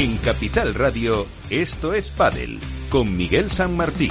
En Capital Radio, esto es Padel, con Miguel San Martín.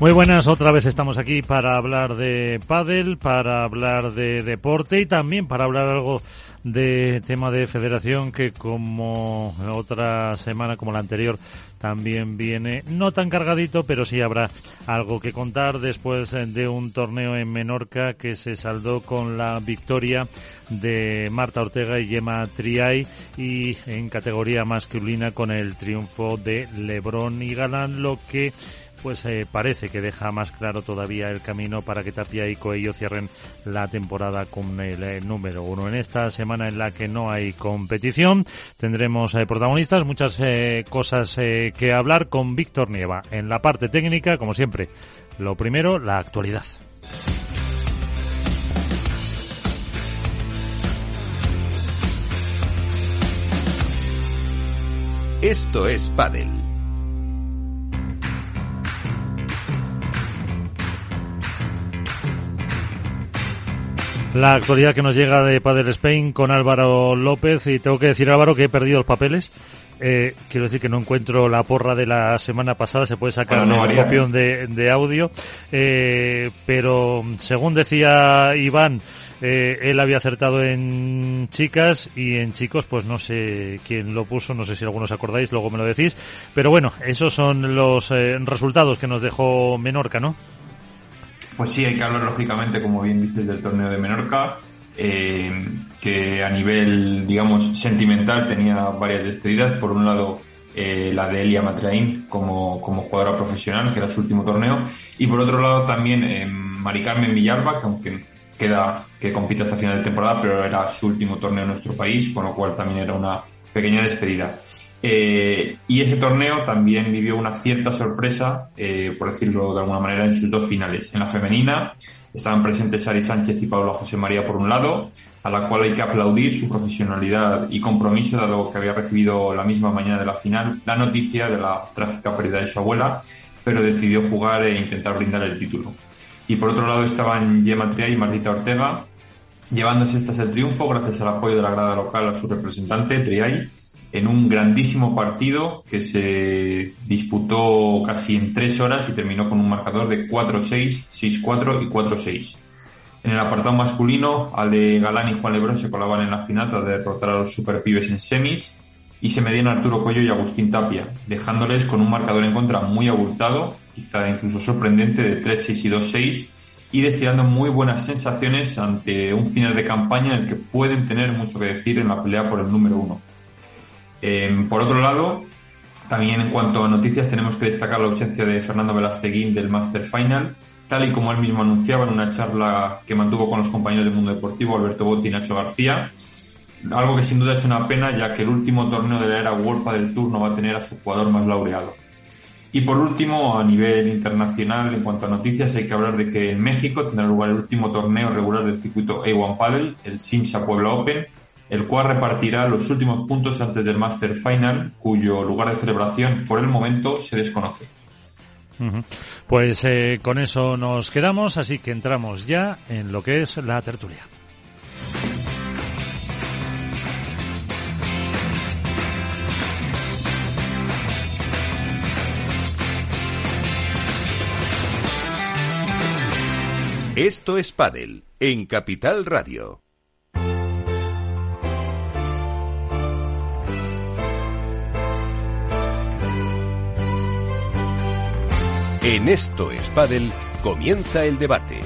Muy buenas, otra vez estamos aquí para hablar de pádel, para hablar de deporte y también para hablar algo de tema de federación que como otra semana como la anterior también viene no tan cargadito, pero sí habrá algo que contar después de un torneo en Menorca que se saldó con la victoria de Marta Ortega y Gemma Triay y en categoría masculina con el triunfo de Lebrón y Galán, lo que pues eh, parece que deja más claro todavía el camino para que Tapia y Coello cierren la temporada con el, eh, número uno. En esta semana en la que no hay competición tendremos eh, protagonistas, muchas cosas que hablar con Víctor Nieva. En la parte técnica, como siempre, lo primero, la actualidad. Esto es Padel La actualidad que nos llega de Padel Spain con Álvaro López. Y tengo que decir Álvaro que he perdido los papeles. Eh, quiero decir que no encuentro la porra de la semana pasada, se puede sacar una copión de, audio, eh, pero según decía Iván, eh, él había acertado en chicas y en chicos, pues no sé quién lo puso, no sé si algunos acordáis, luego me lo decís, pero bueno, esos son los resultados que nos dejó Menorca, ¿no? Pues sí, hay que hablar lógicamente, como bien dices, del torneo de Menorca, eh, que a nivel, digamos, sentimental tenía varias despedidas. Por un lado, eh, la de Elia Matraín como, como jugadora profesional, que era su último torneo, y por otro lado también eh, Mari Carmen Villalba, que aunque queda que compite hasta final de temporada, pero era su último torneo en nuestro país, con lo cual también era una pequeña despedida. Eh, y ese torneo también vivió una cierta sorpresa, eh, por decirlo de alguna manera, en sus dos finales. En la femenina estaban presentes Ari Sánchez y Paula José María por un lado, a la cual hay que aplaudir su profesionalidad y compromiso, dado que había recibido la misma mañana de la final la noticia de la trágica pérdida de su abuela, pero decidió jugar e intentar brindar el título. Y por otro lado estaban Gemma Triay y Martita Ortega, llevándose estas el triunfo gracias al apoyo de la grada local a su representante, Triay, en un grandísimo partido que se disputó casi en tres horas y terminó con un marcador de 4-6, 6-4 y 4-6. En el apartado masculino, Ale Galán y Juan Lebrón se colaban en la final tras derrotar a los superpibes en semis y se medían Arturo Cuello y Agustín Tapia, dejándoles con un marcador en contra muy abultado, quizá incluso sorprendente, de 3-6 y 2-6 y destilando muy buenas sensaciones ante un final de campaña en el que pueden tener mucho que decir en la pelea por el número uno. Em, por otro lado, también en cuanto a noticias tenemos que destacar la ausencia de Fernando Velasteguín del Master Final, tal y como él mismo anunciaba en una charla que mantuvo con los compañeros del mundo deportivo Alberto Botti y Nacho García. Algo que sin duda es una pena, ya que el último torneo de la era World del Tour no va a tener a su jugador más laureado. Y por último, a nivel internacional, en cuanto a noticias, hay que hablar de que en México tendrá lugar el último torneo regular del circuito A1 Paddle, el Simsa Puebla Open, el cual repartirá los últimos puntos antes del Master Final, cuyo lugar de celebración por el momento se desconoce. Pues eh, con eso nos quedamos, así que entramos ya en lo que es la tertulia. Esto es Padel en Capital Radio. En Esto es comienza el debate.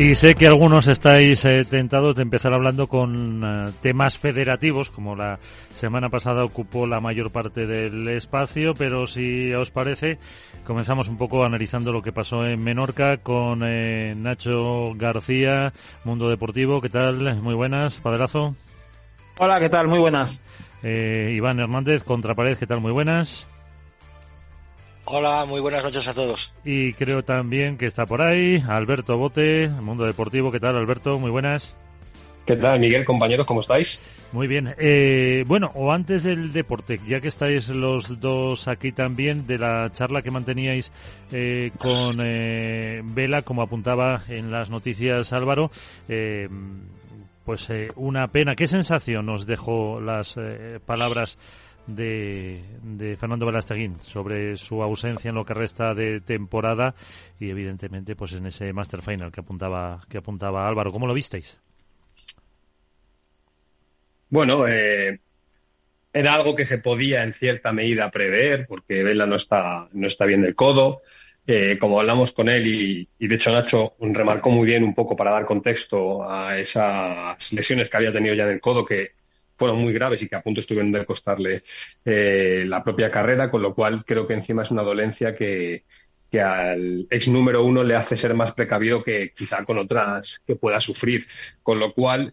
Y sé que algunos estáis eh, tentados de empezar hablando con eh, temas federativos, como la semana pasada ocupó la mayor parte del espacio, pero si os parece, comenzamos un poco analizando lo que pasó en Menorca con eh, Nacho García, Mundo Deportivo. ¿Qué tal? Muy buenas, Padelazo. Hola, ¿qué tal? Muy buenas. Eh, Iván Hernández, Contrapared, ¿qué tal? Muy buenas. Hola, muy buenas noches a todos. Y creo también que está por ahí Alberto Bote, Mundo Deportivo. ¿Qué tal, Alberto? Muy buenas. ¿Qué tal, Miguel, compañeros? ¿Cómo estáis? Muy bien. Eh, bueno, o antes del deporte, ya que estáis los dos aquí también, de la charla que manteníais eh, con eh, Vela, como apuntaba en las noticias Álvaro, pues una pena. ¿Qué sensación nos dejó las palabras de, de, Fernando Velasteguín sobre su ausencia en lo que resta de temporada y evidentemente pues en ese Master Final que apuntaba que apuntaba Álvaro. ¿Cómo lo visteis? Bueno, eh, era algo que se podía en cierta medida prever, porque Vela no está, no está bien del codo. Eh, como hablamos con él, y, de hecho Nacho remarcó muy bien un poco para dar contexto a esas lesiones que había tenido ya en el codo, que fueron muy graves y que a punto estuvieron de costarle eh, la propia carrera, con lo cual creo que encima es una dolencia que, que al ex número uno le hace ser más precavido que quizá con otras que pueda sufrir. Con lo cual,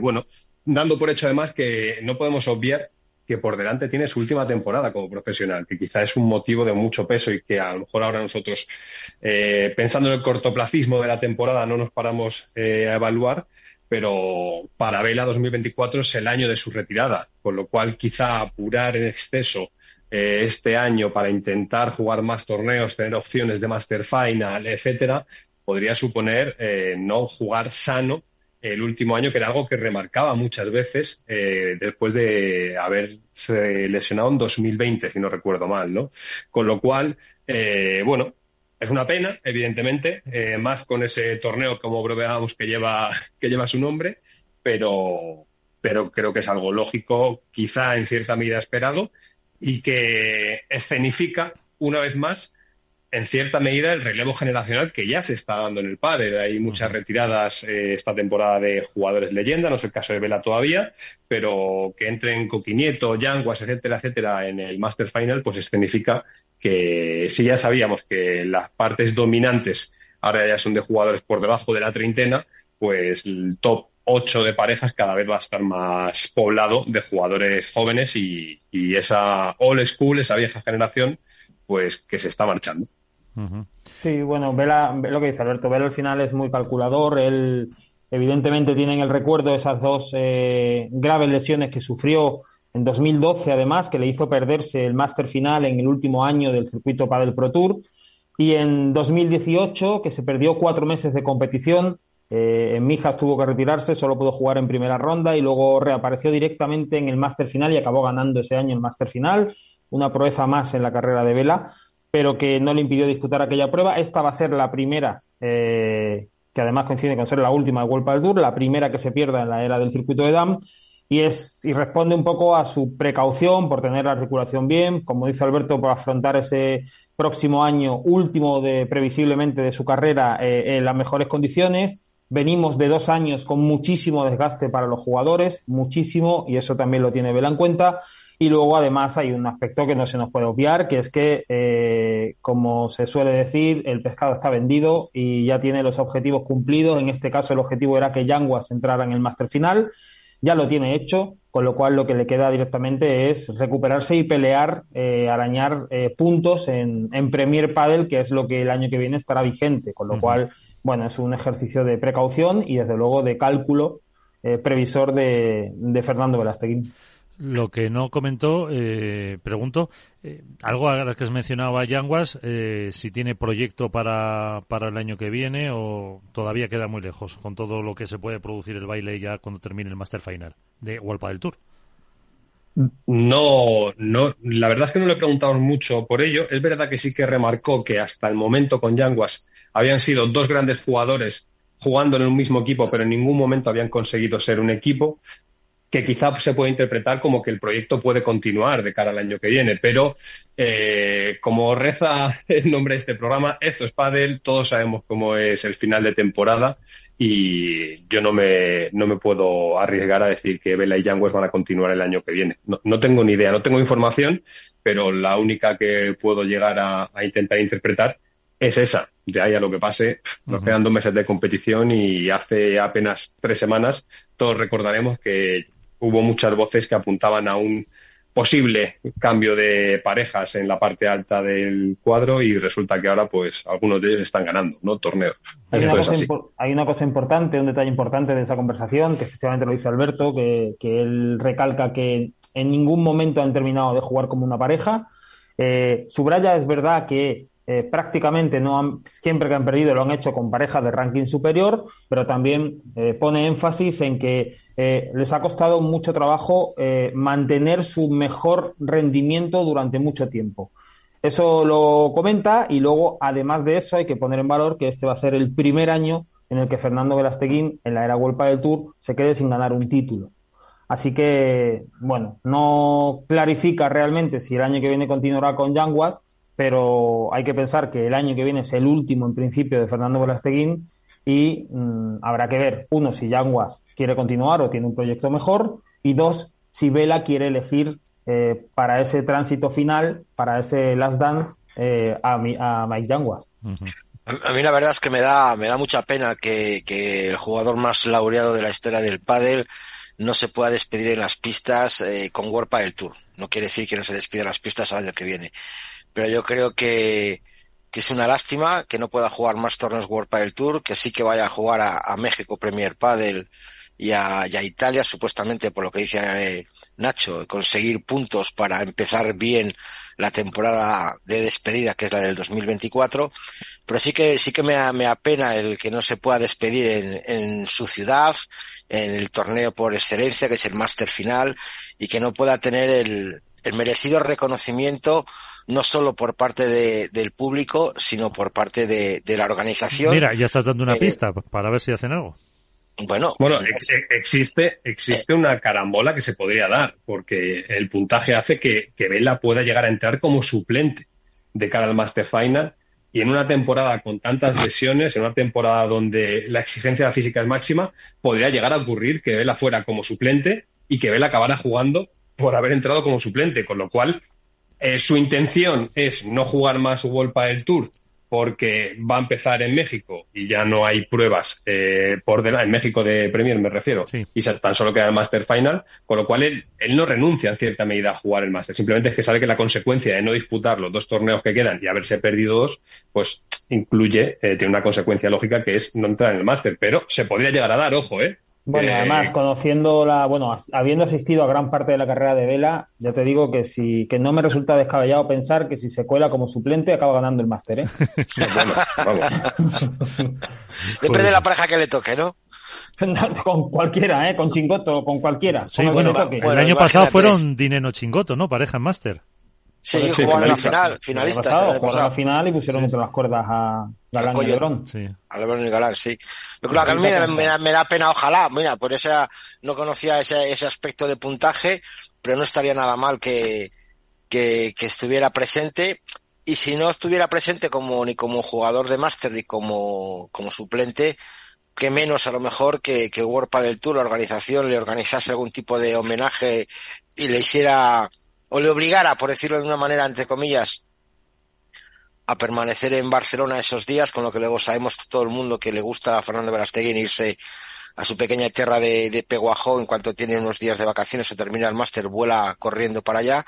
bueno, dando por hecho además que no podemos obviar que por delante tiene su última temporada como profesional, que quizá es un motivo de mucho peso y que a lo mejor ahora nosotros, eh, pensando en el cortoplacismo de la temporada, no nos paramos eh, a evaluar, pero para Vela 2024 es el año de su retirada, con lo cual quizá apurar en exceso eh, este año para intentar jugar más torneos, tener opciones de Master Final, etcétera, podría suponer no jugar sano el último año, que era algo que remarcaba muchas veces eh, después de haberse lesionado en 2020, si no recuerdo mal, ¿no? Con lo cual, eh, bueno, es una pena, evidentemente, eh, más con ese torneo, como bromeábamos, que lleva, que lleva su nombre, pero, pero creo que es algo lógico, quizá en cierta medida esperado, y que escenifica, una vez más, en cierta medida el relevo generacional que ya se está dando en el padre. Hay muchas retiradas eh, esta temporada de jugadores leyenda, no es el caso de Vela todavía, pero que entren Coquinieto, Yanguas, etcétera, etcétera, en el Master Final, pues significa que si ya sabíamos que las partes dominantes ahora ya son de jugadores por debajo de la treintena, pues el top 8 de parejas cada vez va a estar más poblado de jugadores jóvenes y, y esa old school, esa vieja generación, pues que se está marchando. Sí, bueno, Vela, lo que dice Alberto, Vela al final es muy calculador, él evidentemente tiene en el recuerdo esas dos eh, graves lesiones que sufrió en 2012 además, que le hizo perderse el máster final en el último año del circuito para el Pro Tour, y en 2018 que se perdió cuatro meses de competición, eh, en Mijas tuvo que retirarse, solo pudo jugar en primera ronda y luego reapareció directamente en el máster final y acabó ganando ese año el máster final, una proeza más en la carrera de Vela pero que no le impidió disputar aquella prueba. Esta va a ser la primera, eh, que además coincide con ser la última de World Tour, la primera que se pierda en la era del circuito de Dam. Y, es, y responde un poco a su precaución por tener la articulación bien, como dice Alberto, por afrontar ese próximo año último de previsiblemente de su carrera eh, en las mejores condiciones. Venimos de dos años con muchísimo desgaste para los jugadores, muchísimo, y eso también lo tiene Vela en cuenta. Y luego, además, hay un aspecto que no se nos puede obviar, que es que, eh, como se suele decir, el pescado está vendido y ya tiene los objetivos cumplidos. En este caso, el objetivo era que Yanguas entrara en el máster final. Ya lo tiene hecho, con lo cual lo que le queda directamente es recuperarse y pelear, eh, arañar eh, puntos en, en Premier Padel, que es lo que el año que viene estará vigente. Con lo cual, bueno, es un ejercicio de precaución y, desde luego, de cálculo previsor de, de Fernando Velasteguín. Lo que no comentó, eh, pregunto, eh, algo a que has mencionado a Yanguas, eh, si tiene proyecto para, para el año que viene o todavía queda muy lejos con todo lo que se puede producir el baile ya cuando termine el Master Final de Walpa del Tour. No, no, la verdad es que no le preguntamos mucho por ello. Es verdad que sí que remarcó que hasta el momento con Yanguas habían sido dos grandes jugadores jugando en un mismo equipo, pero en ningún momento habían conseguido ser un equipo que quizá se puede interpretar como que el proyecto puede continuar de cara al año que viene, pero eh, como reza el nombre de este programa, esto es Padel, todos sabemos cómo es el final de temporada y yo no me, no me puedo arriesgar a decir que Vela y Yangues van a continuar el año que viene. No, tengo ni idea, no tengo información, pero la única que puedo llegar a, intentar interpretar es esa. De ahí a lo que pase, nos quedan dos meses de competición y hace apenas tres semanas todos recordaremos que hubo muchas voces que apuntaban a un posible cambio de parejas en la parte alta del cuadro y resulta que ahora pues algunos de ellos están ganando no torneos. Hay una, cosa hay una, cosa importante un detalle importante de esa conversación que efectivamente lo dice Alberto que, que él recalca que en ningún momento han terminado de jugar como una pareja. Eh, subraya es verdad que eh, prácticamente no han, siempre que han perdido lo han hecho con parejas de ranking superior, pero también eh, pone énfasis en que eh, les ha costado mucho trabajo eh, mantener su mejor rendimiento durante mucho tiempo. Eso lo comenta y luego, además de eso, hay que poner en valor que este va a ser el primer año en el que Fernando Velasteguín, en la era Vuelta del Tour, se quede sin ganar un título. Así que, bueno, no clarifica realmente si el año que viene continuará con Yanguas, pero hay que pensar que el año que viene es el último, en principio, de Fernando Velasteguín y mm, habrá que ver, uno, si Yanguas quiere continuar o tiene un proyecto mejor, y dos, si Vela quiere elegir eh, para ese tránsito final, para ese last dance, eh, a, a, Mike Yanguas. A mí la verdad es que me da, me da mucha pena que, que el jugador más laureado de la historia del pádel no se pueda despedir en las pistas eh, con World del Tour. No quiere decir que no se despida en las pistas al año que viene. Pero yo creo que, que es una lástima que no pueda jugar más torneos World Padel Tour, que sí que vaya a jugar a, México Premier Padel y a, Italia, supuestamente por lo que dice eh, Nacho, conseguir puntos para empezar bien la temporada de despedida, que es la del 2024. Pero sí que, sí que me, me apena el que no se pueda despedir en, en su ciudad, en el torneo por excelencia, que es el máster final, y que no pueda tener el, el merecido reconocimiento no solo por parte de, del público, sino por parte de, de, la organización. Mira, ya estás dando una eh, pista para ver si hacen algo. Bueno, bueno existe, existe una carambola que se podría dar, porque el puntaje hace que, que Vela pueda llegar a entrar como suplente de cara al Master Final. Y en una temporada con tantas lesiones, en una temporada donde la exigencia física es máxima, podría llegar a ocurrir que Vela fuera como suplente y que Vela acabara jugando por haber entrado como suplente, con lo cual eh, su intención es no jugar más World del Tour porque va a empezar en México y ya no hay pruebas eh, por en México de Premier me refiero, y tan solo queda el Master Final, con lo cual él, él no renuncia en cierta medida a jugar el Master, simplemente es que sabe que la consecuencia de no disputar los dos torneos que quedan y haberse perdido dos, pues incluye, eh, tiene una consecuencia lógica que es no entrar en el Master, pero se podría llegar a dar, ojo, ¿eh? Bueno, además, conociendo la, bueno, habiendo asistido a gran parte de la carrera de Vela, ya te digo que si, que no me resulta descabellado pensar que si se cuela como suplente acaba ganando el máster, ¿eh? Depende de la pareja que le toque, ¿no? con cualquiera, ¿eh? Con Chingoto, con cualquiera. Sí, bueno, el año pasado fueron Dineno Chingoto, ¿no? Pareja en máster. Sí, jugaron en la final, finalistas. Jugaron la final y pusieron entre las cuerdas a Galán y Lebrón. Sí. A Lebrón y Galán, sí. Pero claro, que a mí me, da, pena, ojalá, mira, por esa, no conocía ese, ese aspecto de puntaje, pero no estaría nada mal que, que, que estuviera presente. Y si no estuviera presente como, ni como jugador de máster ni como, como suplente, que menos a lo mejor que, que World Padel Tour, la organización, le organizase algún tipo de homenaje y le hiciera o le obligara, por decirlo de una manera, entre comillas, a permanecer en Barcelona esos días, con lo que luego sabemos todo el mundo que le gusta a Fernando Verastegui irse a su pequeña tierra de, de Peguajó en cuanto tiene unos días de vacaciones o termina el máster, vuela corriendo para allá.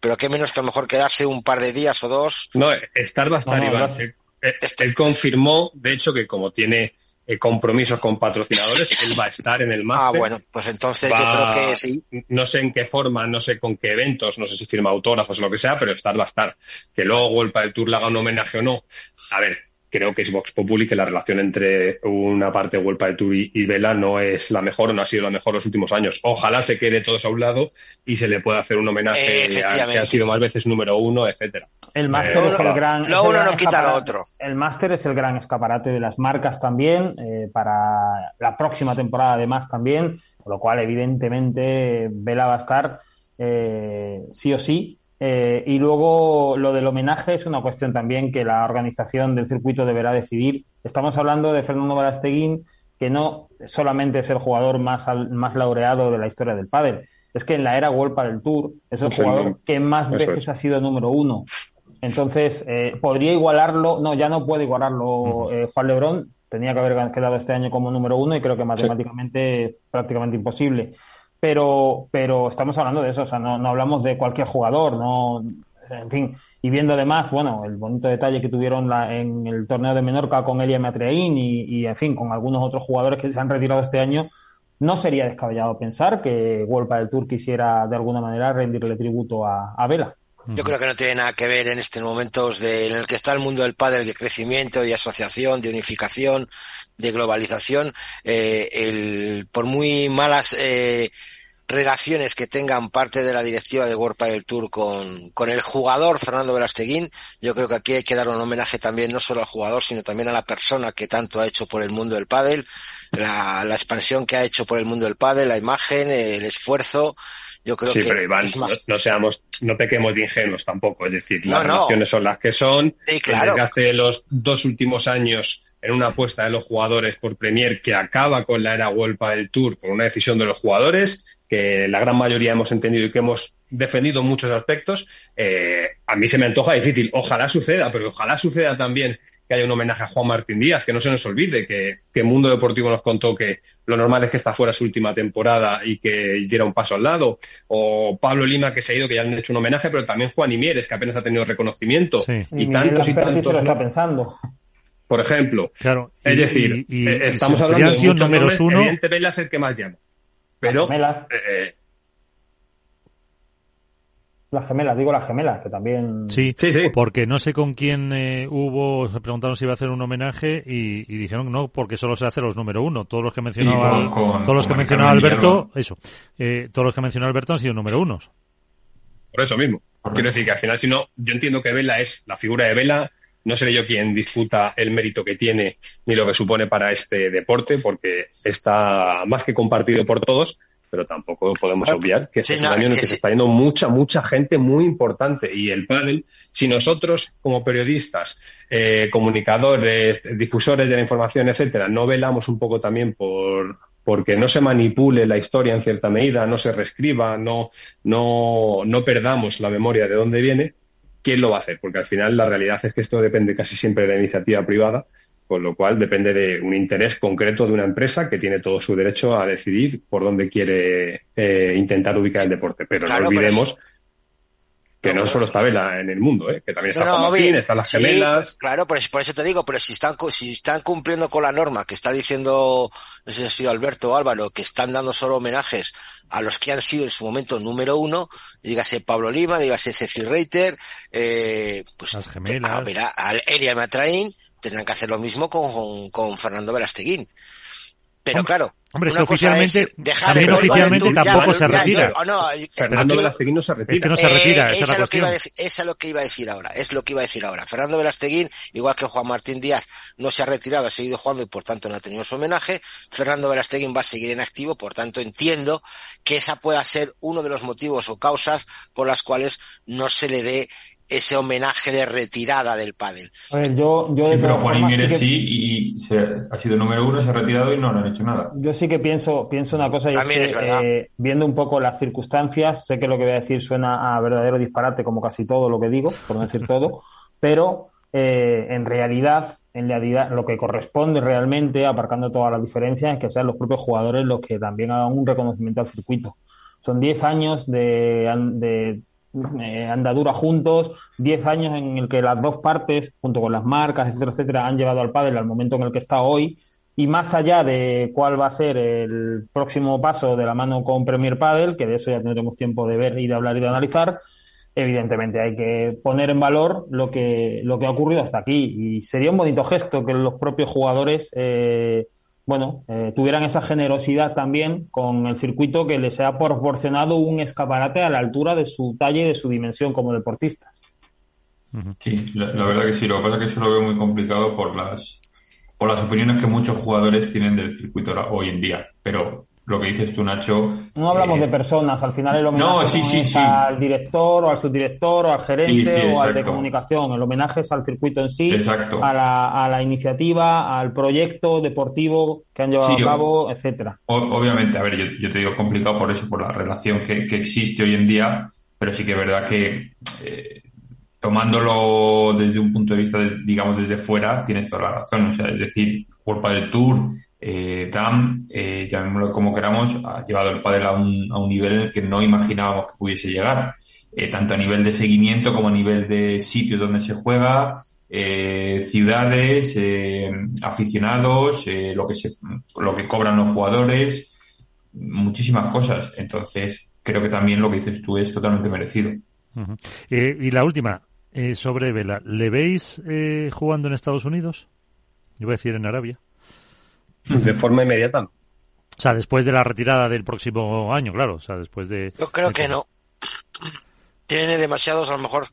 Pero qué menos que a lo mejor quedarse un par de días o dos. No, estar bastante, Iván. él confirmó, de hecho, que como tiene eh, compromisos con patrocinadores, él va a estar en el ah, máster. Ah, bueno, pues entonces yo creo que sí. No sé en qué forma, no sé con qué eventos, no sé si firma autógrafos o lo que sea, pero estar va a estar. Que luego el del Tour le haga un homenaje o no. A ver, creo que es Vox Populi que la relación entre una parte de World del Tour y, Vela no es la mejor, no ha sido la mejor los últimos años. Ojalá se quede todos a un lado y se le pueda hacer un homenaje a que ha sido más veces número uno, etcétera. El máster es el gran. Lo uno no quita lo otro. El máster es el gran escaparate de las marcas también, eh, para la próxima temporada además también, con lo cual evidentemente Vela va a estar eh, sí o sí eh, y luego lo del homenaje es una cuestión también que la organización del circuito deberá decidir. Estamos hablando de Fernando Balasteguín, que no solamente es el jugador más, más laureado de la historia del pádel, es que en la era World del Tour es el jugador que más veces ha sido número uno. Entonces, eh, podría igualarlo, no, ya no puede igualarlo eh, Juan Lebrón, tenía que haber quedado este año como número uno y creo que matemáticamente es prácticamente imposible pero, pero estamos hablando de eso, o sea, no, no hablamos de cualquier jugador, no, en fin, y viendo además, bueno, el bonito detalle que tuvieron la, en el torneo de Menorca con Elia Matrein y, y, en fin, con algunos otros jugadores que se han retirado este año, no sería descabellado pensar que Wolpa del Tour quisiera de alguna manera rendirle tributo a Vela. Yo creo que no tiene nada que ver en estos momentos de, en el que está el mundo del padre, de crecimiento, de asociación, de unificación, de globalización. Eh, el, por muy malas eh, relaciones que tengan parte de la directiva de World Padel Tour con, con el jugador Fernando Velasteguín, yo creo que aquí hay que dar un homenaje también no solo al jugador, sino también a la persona que tanto ha hecho por el mundo del pádel, la, la expansión que ha hecho por el mundo del pádel, la imagen, el esfuerzo. Yo creo sí, que pero Iván, es más... no, no, seamos, no pequemos de ingenuos tampoco. Es decir, las no. relaciones son las que son. Sí, claro. De los dos últimos años en una apuesta de los jugadores por Premier que acaba con la era Huelpa del Tour por una decisión de los jugadores que la gran mayoría hemos entendido y que hemos defendido en muchos aspectos, eh, a mí se me antoja difícil. Ojalá suceda, pero ojalá suceda también que haya un homenaje a Juan Martín Díaz, que no se nos olvide que, que Mundo Deportivo nos contó que lo normal es que está fuera su última temporada y que diera un paso al lado, o Pablo Lima que se ha ido, que ya han hecho un homenaje, pero también Juan Imieres, que apenas ha tenido reconocimiento, Sí. y, Miguel tantos y tantos. lo está pensando. Por ejemplo, Claro. es y- decir, y- y- eh, y estamos hablando de muchos números nombres, uno, evidente Vela es el que más llama, pero eh, las gemelas, digo las gemelas, que también. Sí, Sí, sí. porque no sé con quién eh, hubo, se preguntaron si iba a hacer un homenaje y, y dijeron no, porque solo se hace los número uno. Todos los que mencionaba, con- con- todos los que mencionaba Alberto, eso, eh, todos los que mencionaba Alberto han sido número unos. Por eso mismo. Quiero decir que al final, si no, yo entiendo que Vela es la figura de Vela. No seré yo quien disputa el mérito que tiene ni lo que supone para este deporte, porque está más que compartido por todos, pero tampoco podemos Claro. obviar que Sí, este es no, un año en el que sí. se está yendo mucha, mucha gente muy importante. Y el panel, si nosotros, como periodistas, eh, comunicadores, difusores de la información, etcétera, no velamos un poco también por porque no se manipule la historia en cierta medida, no se reescriba, no, no, no perdamos la memoria de dónde viene, ¿quién lo va a hacer? Porque al final la realidad es que esto depende casi siempre de la iniciativa privada, con lo cual depende de un interés concreto de una empresa que tiene todo su derecho a decidir por dónde quiere eh, intentar ubicar el deporte. Pero Claro, no pero olvidemos es- que no No, solo está Vela en el mundo, ¿eh? que también está No, Martín, están las Sí, gemelas. claro, por eso, por eso te digo, pero si están, si están cumpliendo con la norma que está diciendo, no sé si ha sido Alberto o Álvaro, que están dando solo homenajes a los que han sido en su momento número uno, dígase Pablo Lima, dígase Cecil Reiter, eh, pues Las gemelas. a, ver, a- a Elia Matraín, tendrán que hacer lo mismo con, con Fernando Verasteguín. Pero Hombre, claro, hombre, es una que cosa oficialmente- es dejar también el oficialmente tampoco ya, se ya, retira. yo- no, eh, Fernando Velasteguín no se retira. Es que no se retira, esa es esa es lo que iba a decir, esa es lo que iba a decir ahora, es lo que iba a decir ahora. Fernando Velasteguín, igual que Juan Martín Díaz, no se ha retirado, ha seguido jugando y por tanto no ha tenido su homenaje. Fernando Velasteguín va a seguir en activo, por tanto entiendo que esa pueda ser uno de los motivos o causas por las cuales no se le dé ese homenaje de retirada del pádel. A ver, yo, yo Sí, pero Juan que- sí y se, ha sido número uno, se ha retirado y no le han hecho nada. Yo sí que pienso, pienso una cosa y es que, eh, viendo un poco las circunstancias, sé que lo que voy a decir suena a verdadero disparate, como casi todo lo que digo, por no decir todo, pero eh, en realidad, en realidad, lo que corresponde realmente, aparcando todas las diferencias, es que sean los propios jugadores los que también hagan un reconocimiento al circuito. Son 10 años de eh, andadura juntos, 10 años en el que las dos partes, junto con las marcas, etcétera, etcétera, han llevado al pádel al momento en el que está hoy. Y más allá de cuál va a ser el próximo paso de la mano con Premier Padel, que de eso ya tendremos tiempo de ver y de hablar y de analizar, evidentemente hay que poner en valor lo que, lo que ha ocurrido hasta aquí. Y sería un bonito gesto que los propios jugadores, eh, bueno, eh, tuvieran esa generosidad también con el circuito que les ha proporcionado un escaparate a la altura de su talla y de su dimensión como deportistas. Sí, la, la verdad que sí. Lo que pasa es que se lo veo muy complicado por las, por las opiniones que muchos jugadores tienen del circuito hoy en día. Pero lo que dices tú, Nacho. No hablamos eh, de personas, al final el homenaje No, sí, sí, es sí. al director o al subdirector o al gerente o al de comunicación. El homenaje es al circuito en sí, Exacto. a la, a la iniciativa, al proyecto deportivo que han llevado a cabo, etcétera. Obviamente, a ver, yo, yo te digo complicado por eso, por la relación que, que existe hoy en día, pero sí que es verdad que eh, tomándolo desde un punto de vista, de- digamos, desde fuera, tienes toda la razón. O sea, es decir, culpa del Tour, eh, Dan, eh, llamémoslo como queramos, ha llevado el pádel a un, a un nivel que no imaginábamos que pudiese llegar, eh, tanto a nivel de seguimiento como a nivel de sitios donde se juega, eh, ciudades, aficionados, lo que se, lo que cobran los jugadores, muchísimas cosas. Entonces, creo que también lo que dices tú es totalmente merecido. Y la última, sobre Vela. ¿Le veis jugando en Estados Unidos? Yo voy a decir en Arabia. De forma inmediata. O sea, después de la retirada del próximo año, claro. O sea, después de. Yo creo de- que no. Tiene demasiados, a lo mejor,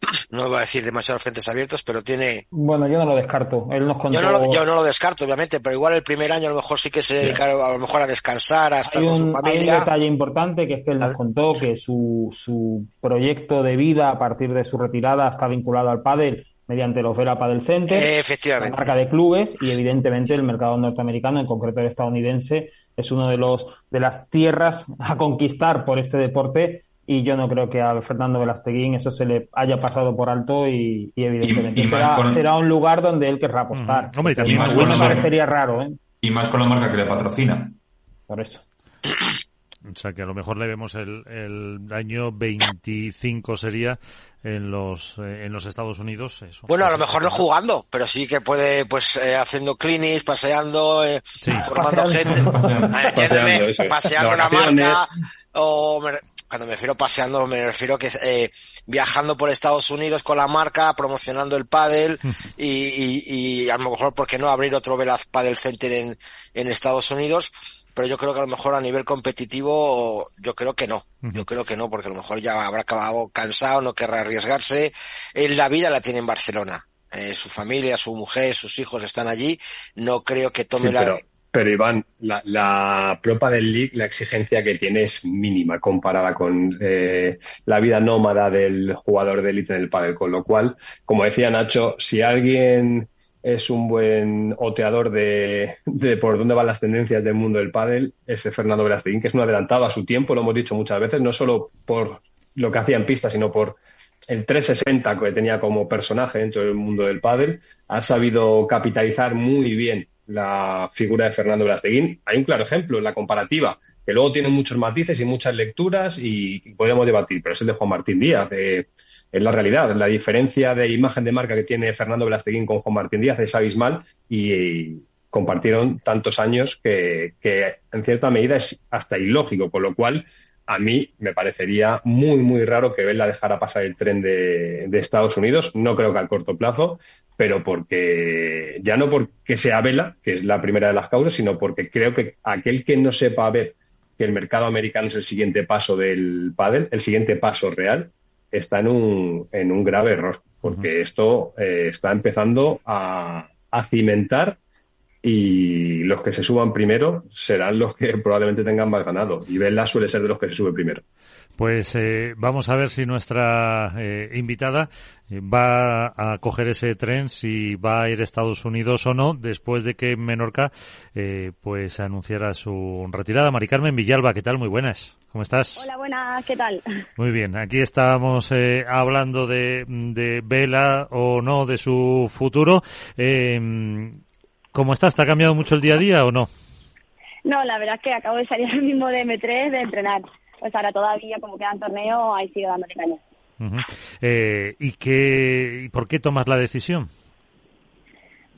no voy a decir demasiados frentes abiertos, pero tiene... Bueno, yo no lo descarto. Él nos contó... Yo no, lo, yo no lo descarto, obviamente, pero igual el primer año a lo mejor sí que se dedicaron a lo mejor a descansar, a estar Hay con un, hay un detalle importante que es que él nos contó que su, su proyecto de vida a partir de su retirada está vinculado al pádel mediante los Vela Padel Center, Eh, la efectivamente. marca de clubes y evidentemente el mercado norteamericano, en concreto el estadounidense, es uno de los de las tierras a conquistar por este deporte y yo no creo que al Fernando Velasteguín eso se le haya pasado por alto y, y evidentemente Y- y será, con- será un lugar donde él querrá apostar. Ujú. Hombre, y también a más con me la- parecería raro, ¿eh? Y más con la marca que le patrocina. Por eso. O sea, que a lo mejor le vemos el, el año 25 sería en los eh, en los Estados Unidos. Eso. Bueno, a lo mejor no jugando, pero sí que puede, pues, eh, haciendo clinics, paseando, eh, Sí. formando Paseando. gente. Paseando. Entiéndeme, Paseando, eso es. paseando la marca, o me- cuando me refiero paseando, me refiero que eh, viajando por Estados Unidos con la marca, promocionando el pádel y, y, y a lo mejor, ¿por qué no abrir otro Velaz Paddle Center en, en Estados Unidos? Pero yo creo que a lo mejor a nivel competitivo, yo creo que no. Yo creo que no, porque a lo mejor ya habrá acabado cansado, no querrá arriesgarse. Él la vida la tiene en Barcelona. Eh, su familia, su mujer, sus hijos están allí. No creo que tome Sí, la... pero, pero Iván, la, la Pro del League, la exigencia que tiene es mínima comparada con eh, la vida nómada del jugador de élite del pádel, con lo cual, como decía Nacho, si alguien es un buen oteador de, de por dónde van las tendencias del mundo del pádel, es Fernando Velasteguín, que es un adelantado a su tiempo, lo hemos dicho muchas veces, no solo por lo que hacía en pista, sino por el 360 que tenía como personaje dentro del mundo del pádel, ha sabido capitalizar muy bien la figura de Fernando Velasteguín. Hay un claro ejemplo en la comparativa, que luego tiene muchos matices y muchas lecturas y, podríamos debatir, pero es el de Juan Martín Díaz. eh, es la realidad. La diferencia de imagen de marca que tiene Fernando Velasteguín con Juan Martín Díaz es abismal y, compartieron tantos años que, en cierta medida es hasta ilógico, con lo cual a mí me parecería muy, muy raro que Vela dejara pasar el tren de, de Estados Unidos. No creo que a corto plazo, pero porque ya no porque sea Vela, que es la primera de las causas, sino porque creo que aquel que no sepa ver que el mercado americano es el siguiente paso del pádel, el siguiente paso real, está en un, en un grave error, porque esto eh, está empezando a, a cimentar y los que se suban primero serán los que probablemente tengan más ganado. Y Vela suele ser de los que se sube primero. Pues eh, vamos a ver si nuestra eh, invitada eh, va a coger ese tren, si va a ir a Estados Unidos o no, después de que Menorca eh, pues anunciara su retirada. Mari Carmen Villalba, ¿qué tal? Muy buenas. ¿Cómo estás? Hola, buenas, ¿qué tal? Muy bien, aquí estamos eh, hablando de, de Vela o no, de su futuro. Eh, ¿Cómo estás? ¿Te ha cambiado mucho el día a día o no? No, la verdad es que acabo de salir ahora mismo de M3 de entrenar. Pues ahora todavía, como quedan torneos, ahí sigo dándole caña. Ujú. Eh, ¿Y qué, y por qué tomas la decisión?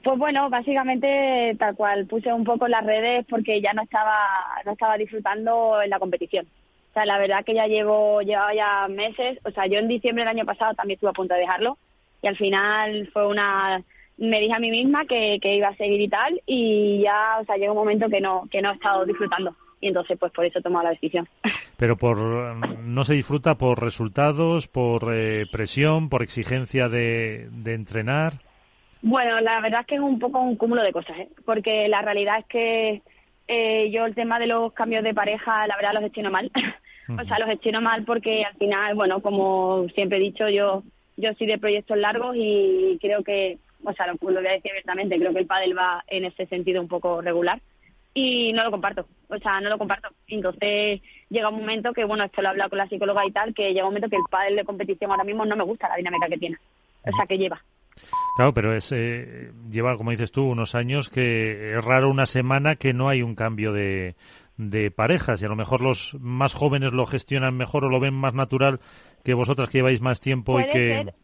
Pues bueno, básicamente tal cual puse un poco las redes porque ya no estaba no estaba disfrutando en la competición. O sea, la verdad que ya llevo llevaba ya meses, o sea, yo en diciembre del año pasado también estuve a punto de dejarlo y al final fue una me dije a mí misma que, que iba a seguir y tal y ya, o sea, llega un momento que no que no he estado disfrutando y entonces pues por eso he tomado la decisión. Pero por no se disfruta por resultados, por eh, presión, por exigencia de, de entrenar. Bueno, la verdad es que es un poco un cúmulo de cosas, ¿eh? porque la realidad es que eh, yo el tema de los cambios de pareja, la verdad los destino mal. o sea, los destino mal porque al final, bueno, como siempre he dicho, yo yo soy de proyectos largos y creo que, o sea, lo, lo voy a decir abiertamente, creo que el pádel va en ese sentido un poco regular y no lo comparto, o sea, no lo comparto. Entonces llega un momento que, bueno, esto lo he hablado con la psicóloga y tal, que llega un momento que el pádel de competición ahora mismo no me gusta la dinámica que tiene, o sea, que lleva. Claro, pero es eh, lleva, como dices tú, unos años que es raro una semana que no hay un cambio de, de parejas. Y a lo mejor los más jóvenes lo gestionan mejor o lo ven más natural que vosotras que lleváis más tiempo y que... Ser,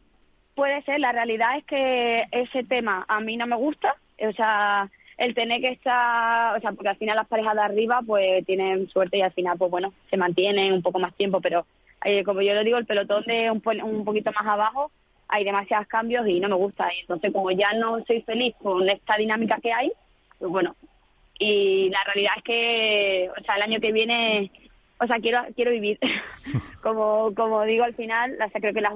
puede ser, la realidad es que ese tema a mí no me gusta, o sea, el tener que estar, o sea, porque al final las parejas de arriba pues tienen suerte y al final pues bueno, se mantienen un poco más tiempo, pero eh, como yo lo digo, el pelotón de un, un poquito más abajo hay demasiados cambios y no me gusta. Y entonces, como ya no soy feliz con esta dinámica que hay, pues bueno. Y la realidad es que, o sea, el año que viene, o sea, quiero quiero vivir. como como digo al final, o sea, creo que las,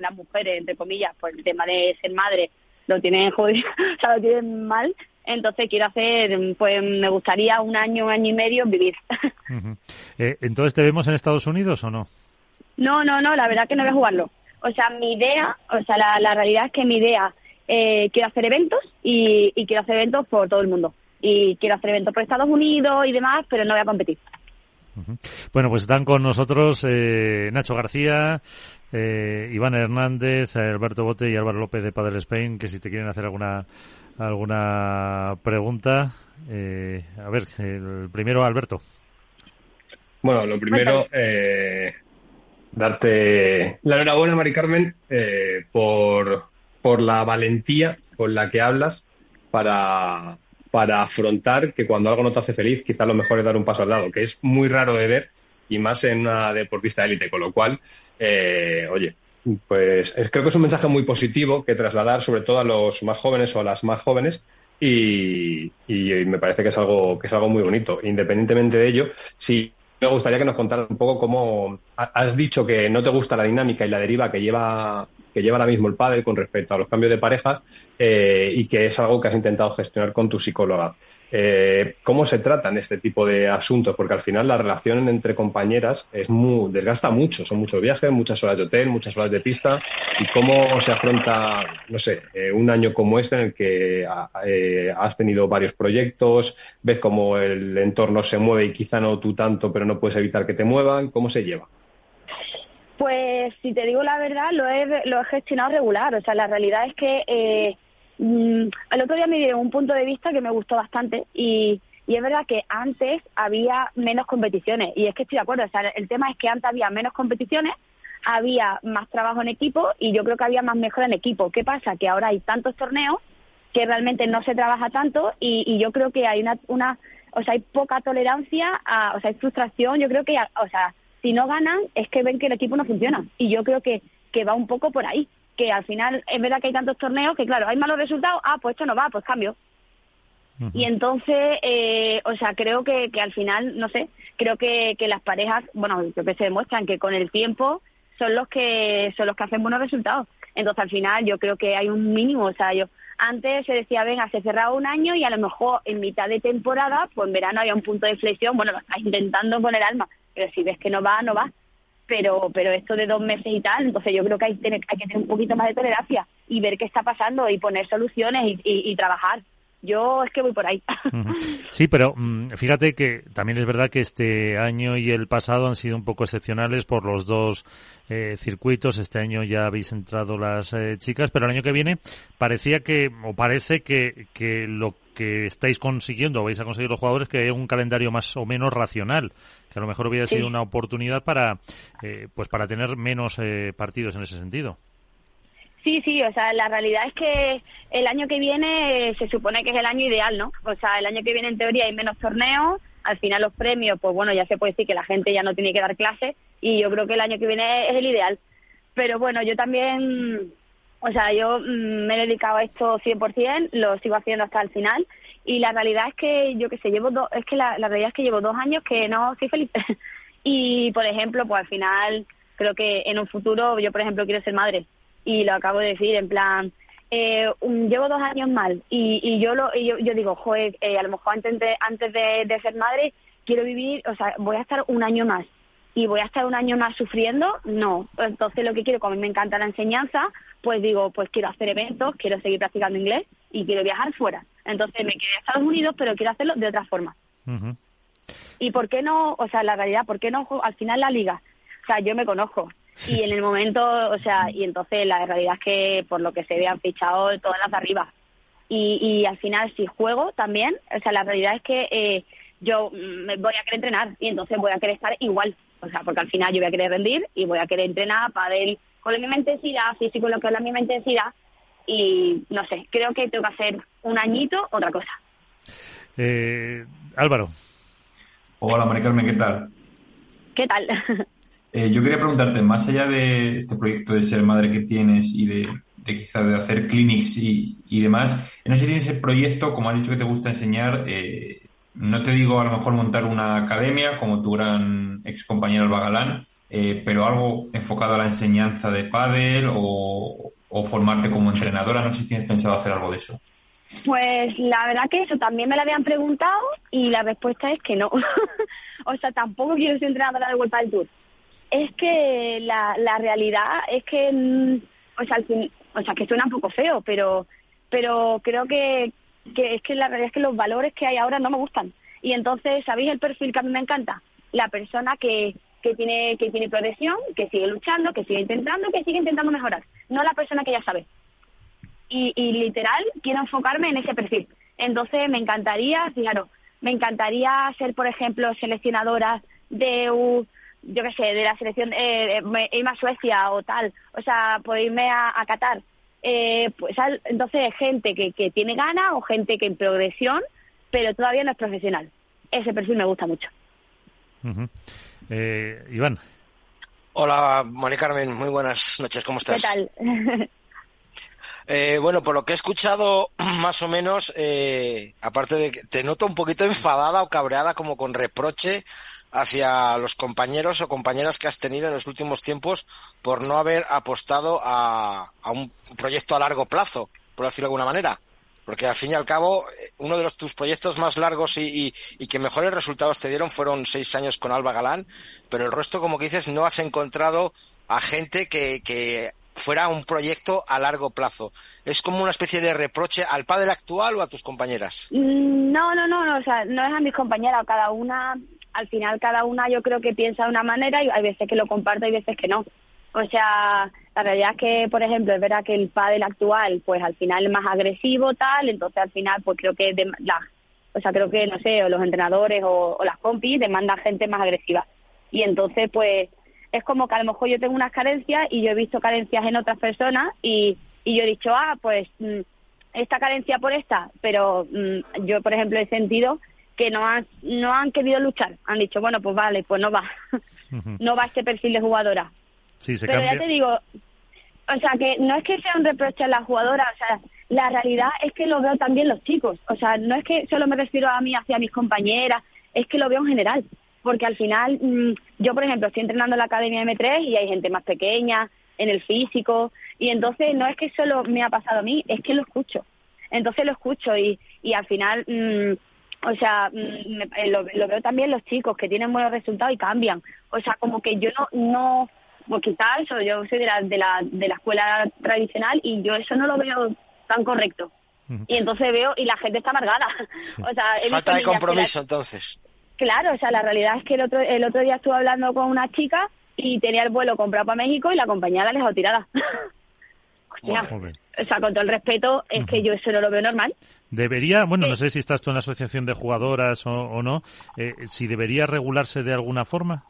las, mujeres, entre comillas, por el tema de ser madre, lo tienen jodido, o sea, lo tienen mal. Entonces quiero hacer, pues me gustaría un año, un año y medio vivir. eh, ¿Entonces te vemos en Estados Unidos o no? No, no, no, la verdad que no voy a jugarlo. O sea, mi idea, o sea, la, realidad es que mi idea, eh, quiero hacer eventos y, quiero hacer eventos por todo el mundo. Y quiero hacer eventos por Estados Unidos y demás, pero no voy a competir. Bueno, pues están con nosotros eh, Nacho García, eh, Iván Hernández, Alberto Bote y Álvaro López de Padre Spain, que si te quieren hacer alguna alguna pregunta, a ver, el primero Alberto. Bueno, lo primero, eh, darte la enhorabuena, Mari Carmen, eh, por, por la valentía con la que hablas para, para afrontar que cuando algo no te hace feliz, quizá lo mejor es dar un paso al lado, que es muy raro de ver y más en una deportista élite, con lo cual, eh, oye, pues creo que es un mensaje muy positivo que trasladar sobre todo a los más jóvenes o a las más jóvenes y, y, me parece que es algo que es algo muy bonito. Independientemente de ello, si me gustaría que nos contaras un poco cómo has dicho que no te gusta la dinámica y la deriva que lleva que lleva ahora mismo el padre con respecto a los cambios de pareja eh, y que es algo que has intentado gestionar con tu psicóloga. Eh, ¿Cómo se tratan este tipo de asuntos? Porque al final la relación entre compañeras es muy, desgasta mucho, son muchos viajes, muchas horas de hotel, muchas horas de pista. ¿Y cómo se afronta, no sé, eh, un año como este en el que has tenido varios proyectos, ves cómo el entorno se mueve y quizá no tú tanto, pero no puedes evitar que te muevan? ¿Cómo se lleva? Pues si te digo la verdad, lo he, lo he gestionado regular. O sea, la realidad es que Mm, el otro día me dieron un punto de vista que me gustó bastante y, y es verdad que antes había menos competiciones y es que estoy de acuerdo, o sea, el tema es que antes había menos competiciones, había más trabajo en equipo y yo creo que había más mejora en equipo. ¿Qué pasa? Que ahora hay tantos torneos que realmente no se trabaja tanto y, y yo creo que hay una, una, o sea, hay poca tolerancia, a, o sea, hay frustración, yo creo que, o sea, si no ganan es que ven que el equipo no funciona y yo creo que, que va un poco por ahí que al final es verdad que hay tantos torneos que, claro, hay malos resultados, ah, pues esto no va, pues cambio. Y entonces, eh, o sea, creo que, que al final, no sé, creo que, que las parejas, bueno, creo que se demuestran que con el tiempo son los que son los que hacen buenos resultados. Entonces, al final, yo creo que hay un mínimo, o sea, yo antes se decía, venga, se cerraba un año y a lo mejor en mitad de temporada, pues en verano había un punto de flexión, bueno, lo estás intentando con el alma, pero si ves que no va, no va pero pero esto de dos meses y tal, entonces yo creo que hay, hay que tener un poquito más de tolerancia y ver qué está pasando y poner soluciones y, trabajar. Yo es que voy por ahí. Sí, pero mm, fíjate que también es verdad que este año y el pasado han sido un poco excepcionales por los dos eh, circuitos. Este año ya habéis entrado las eh, chicas, pero el año que viene parecía que, o parece que, que lo que estáis consiguiendo o vais a conseguir los jugadores que haya un calendario más o menos racional, que a lo mejor hubiera sido una oportunidad para eh, pues para tener menos eh, partidos en ese sentido. Sí, sí, o sea, la realidad es que el año que viene se supone que es el año ideal, ¿no? O sea, el año que viene en teoría hay menos torneos, al final los premios, pues bueno, ya se puede decir que la gente ya no tiene que dar clases y yo creo que el año que viene es el ideal. Pero bueno, yo también o sea, yo mm, me he dedicado a esto 100%, lo sigo haciendo hasta el final y la realidad es que yo que sé, llevo dos, es que la, realidad es que llevo dos años que no soy feliz. y por ejemplo, pues al final creo que en un futuro yo por ejemplo quiero ser madre y lo acabo de decir en plan eh, llevo dos años mal y, y yo lo yo, digo joder eh, a lo mejor antes de, antes de ser madre quiero vivir o sea voy a estar un año más y voy a estar un año más sufriendo, no. Entonces lo que quiero, como a mí me encanta la enseñanza, pues digo, pues quiero hacer eventos, quiero seguir practicando inglés y quiero viajar fuera. Entonces me quedé a Estados Unidos, pero quiero hacerlo de otra forma. ¿Y por qué no, o sea, la realidad, por qué no al final la liga? O sea, yo me conozco. Y en el momento, o sea, y entonces la realidad es que por lo que se ve han fichado todas las de arriba. Y, y al final si juego también, o sea, la realidad es que eh, yo me voy a querer entrenar y entonces voy a querer estar igual. O sea, porque al final yo voy a querer rendir y voy a querer entrenar para ver con la misma intensidad, físico lo que es la misma intensidad. Y no sé, creo que tengo que hacer un añito otra cosa. Eh, Álvaro. Hola, María Carmen, ¿qué tal? ¿Qué tal? Eh, yo quería preguntarte, más allá de este proyecto de ser madre que tienes y de, de quizá de hacer clinics y, y, demás, no sé si tienes ese proyecto, como has dicho que te gusta enseñar, eh, no te digo a lo mejor montar una academia como tu gran ex compañero Alba Galán, eh, pero algo enfocado a la enseñanza de pádel o, o formarte como entrenadora, no sé si tienes pensado hacer algo de eso. Pues la verdad que eso también me lo habían preguntado y la respuesta es que no. o sea, tampoco quiero ser entrenadora de vuelta del Tour. Es que la, la realidad es que, mm, o sea, al fin, o sea, que suena un poco feo, pero, pero creo que, que es que la realidad es que los valores que hay ahora no me gustan. Y entonces, ¿sabéis el perfil que a mí me encanta? La persona que, que tiene, que tiene progresión, que sigue luchando, que sigue intentando, que sigue intentando mejorar. No la persona que ya sabe y, y literal quiero enfocarme en ese perfil. Entonces me encantaría, fijaros, me encantaría ser, por ejemplo, seleccionadora de, yo qué sé, de la selección, eh, irme a Suecia o tal, o sea, poder irme a, a Qatar. Eh, pues entonces gente que, que tiene ganas o gente que en progresión, pero todavía no es profesional. Ese perfil me gusta mucho. Uh -huh. eh, Iván. Hola, Moni Carmen, muy buenas noches, ¿cómo estás? ¿Qué tal? Eh, bueno, por lo que he escuchado, más o menos, eh, aparte de que te noto un poquito enfadada o cabreada, como con reproche hacia los compañeros o compañeras que has tenido en los últimos tiempos por no haber apostado a, a un proyecto a largo plazo, por decirlo de alguna manera. Porque al fin y al cabo, uno de los, tus proyectos más largos y, y, y, que mejores resultados te dieron fueron seis años con Alba Galán, pero el resto, como que dices, no has encontrado a gente que, que fuera un proyecto a largo plazo. ¿Es como una especie de reproche al padre actual o a tus compañeras? No, no, no, no, o sea, no es a mis compañeras, cada una, al final cada una yo creo que piensa de una manera y hay veces que lo comparto y veces que no. O sea, la realidad es que, por ejemplo, es verdad que el pádel actual, pues al final es más agresivo, tal, entonces al final, pues creo que de, la, o sea, creo que, no sé, o los entrenadores o, o las compis demandan gente más agresiva. Y entonces, pues, es como que a lo mejor yo tengo unas carencias y yo he visto carencias en otras personas y, y yo he dicho, ah, pues mmm, esta carencia por esta, pero mmm, yo, por ejemplo, he sentido que no han, no han querido luchar. Han dicho, bueno, pues vale, pues no va. Uh -huh. no va este perfil de jugadora. Sí, se pero cambia. ya te digo, o sea, que no es que sea un reproche a la jugadora, o sea, la realidad es que lo veo también los chicos. O sea, no es que solo me refiero a mí hacia mis compañeras, es que lo veo en general porque al final mmm, yo, por ejemplo, estoy entrenando en la Academia M3 y hay gente más pequeña en el físico y entonces no es que solo me ha pasado a mí, es que lo escucho. Entonces lo escucho y, y al final, mmm, o sea, mmm, lo, lo, veo también los chicos que tienen buenos resultados y cambian. O sea, como que yo no, no pues quizás eso, yo soy de la, de la, de la escuela tradicional y yo eso no lo veo tan correcto. Y entonces veo, y la gente está amargada. o sea, Falta de compromiso, la... entonces. Claro, o sea, la realidad es que el otro, el otro día estuve hablando con una chica y tenía el vuelo comprado para México y la compañía la dejó tirada. Hostia. O sea, con todo el respeto, es uh -huh. que yo eso no lo veo normal. Debería, bueno, no sé si estás tú en la asociación de jugadoras o, o no, eh, si debería regularse de alguna forma.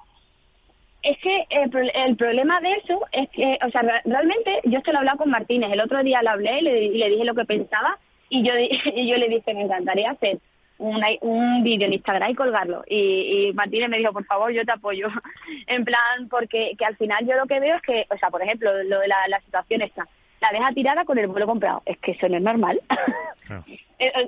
Es que el, el, problema de eso es que, o sea, realmente yo esto lo he hablado con Martínez. El otro día le hablé y le, y le dije lo que pensaba y yo, y yo le dije, me encantaría hacer una, un vídeo en Instagram y colgarlo. Y, y, Martínez me dijo, por favor, yo te apoyo. en plan, porque que al final yo lo que veo es que, o sea, por ejemplo, lo de la, la situación esta, la deja tirada con el vuelo comprado. Es que eso no es normal. No.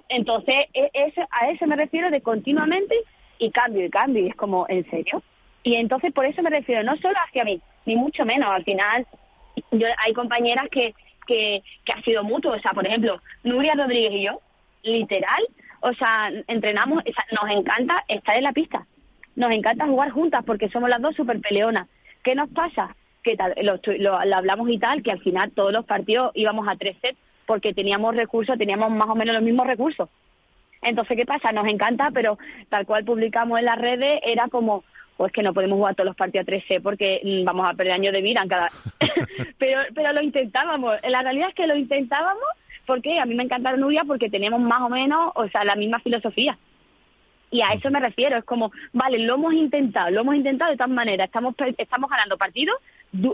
Entonces, es, a eso me refiero de continuamente y cambio y cambio. Y es como, ¿en serio? Y entonces por eso me refiero, no solo hacia mí, ni mucho menos. Al final, yo hay compañeras que, que, que ha sido mutuo. O sea, por ejemplo, Nuria Rodríguez y yo, literal, o sea, entrenamos, nos encanta estar en la pista, nos encanta jugar juntas porque somos las dos súper peleonas. ¿Qué nos pasa? Que lo, lo, lo, hablamos y tal, que al final todos los partidos íbamos a tres sets porque teníamos recursos, teníamos más o menos los mismos recursos. Entonces, ¿qué pasa? Nos encanta, pero tal cual publicamos en las redes, era como, pues que no podemos jugar todos los partidos a 13 porque mm, vamos a perder años de vida en cada... pero, pero lo intentábamos. La realidad es que lo intentábamos porque a mí me encanta Nuria porque tenemos más o menos, o sea, la misma filosofía. Y a eso me refiero, es como, vale, lo hemos intentado, lo hemos intentado de todas maneras, estamos, estamos ganando partidos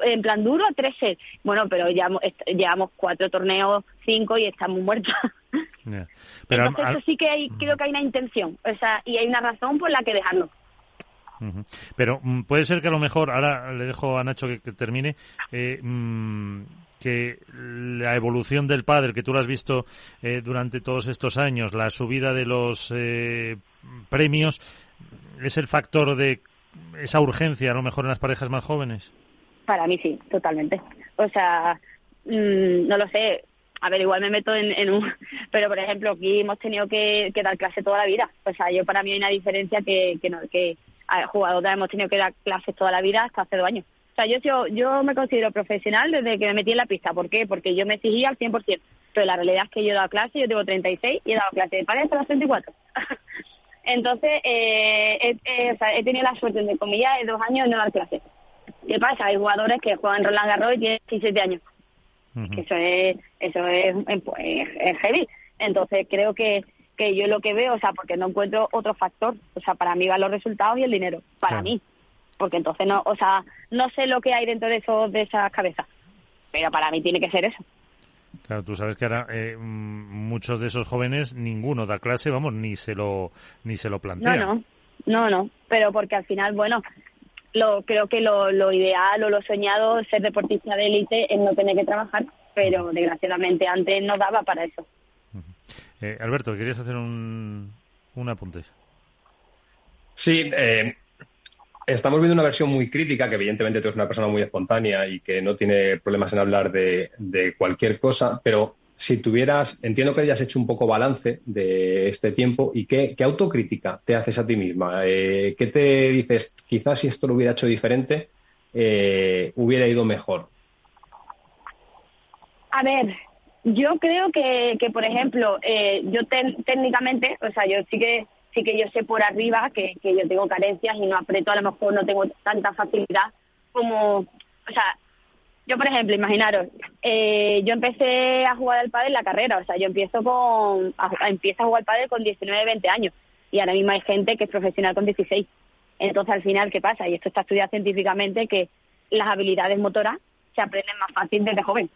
en plan duro, 13. Bueno, pero llevamos, llevamos cuatro torneos, cinco y estamos muertos. Pero Entonces, eso sí que hay, creo que hay una intención, o sea, y hay una razón por la que dejarlo. Pero mm, puede ser que a lo mejor, ahora le dejo a Nacho que, termine, eh, mm, que la evolución del padre, que tú lo has visto eh, durante todos estos años, la subida de los eh, premios, es el factor de esa urgencia, a lo mejor en las parejas más jóvenes. Para mí sí, totalmente. O sea, mm, no lo sé. A ver, igual me meto en, un... Pero, por ejemplo, aquí hemos tenido que, dar clase toda la vida. O sea, yo para mí hay una diferencia que, que, no, que jugadores hemos tenido que dar clases toda la vida hasta hace dos años. O sea, yo, yo, yo me considero profesional desde que me metí en la pista. ¿Por qué? Porque yo me exigía al 100%. Pero la realidad es que yo he dado clase, yo tengo 36 y he dado clase de pares hasta los 34. Entonces, eh, he tenido la suerte, de comillas, de dos años de no dar clases. ¿Qué pasa? Hay jugadores que juegan Roland Garros y tienen 17 años. Eso es eso es, heavy. Entonces, creo que, que yo lo que veo, o sea, porque no encuentro otro factor. O sea, para mí van los resultados y el dinero. Para mí porque entonces no, o sea, no sé lo que hay dentro de esos de esas cabezas, pero para mí tiene que ser eso. Claro, tú sabes que ahora eh, muchos de esos jóvenes ninguno da clase, vamos, ni se lo ni se lo plantea. No, no, no, no, pero porque al final, bueno, lo creo que lo, lo ideal o lo soñado ser deportista de élite es no tener que trabajar, pero desgraciadamente antes no daba para eso. Eh, Alberto, querías hacer un, un apunte. Sí, eh, Estamos viendo una versión muy crítica, que evidentemente tú eres una persona muy espontánea y que no tiene problemas en hablar de, cualquier cosa, pero si tuvieras, entiendo que hayas hecho un poco balance de este tiempo y qué, autocrítica te haces a ti misma. Eh, ¿Qué te dices? Quizás si esto lo hubiera hecho diferente, eh, hubiera ido mejor. A ver, yo creo que, que por ejemplo, eh, yo técnicamente, o sea, yo sí que sí que yo sé por arriba que, que yo tengo carencias y no aprieto, a lo mejor no tengo tanta facilidad como, o sea, yo por ejemplo, imaginaros, eh, yo empecé a jugar al pádel en la carrera, o sea, yo empiezo con, a, empiezo a jugar al pádel con 19, 20 años y ahora mismo hay gente que es profesional con 16. Entonces, al final, ¿qué pasa? Y esto está estudiado científicamente que las habilidades motoras se aprenden más fácil desde joven.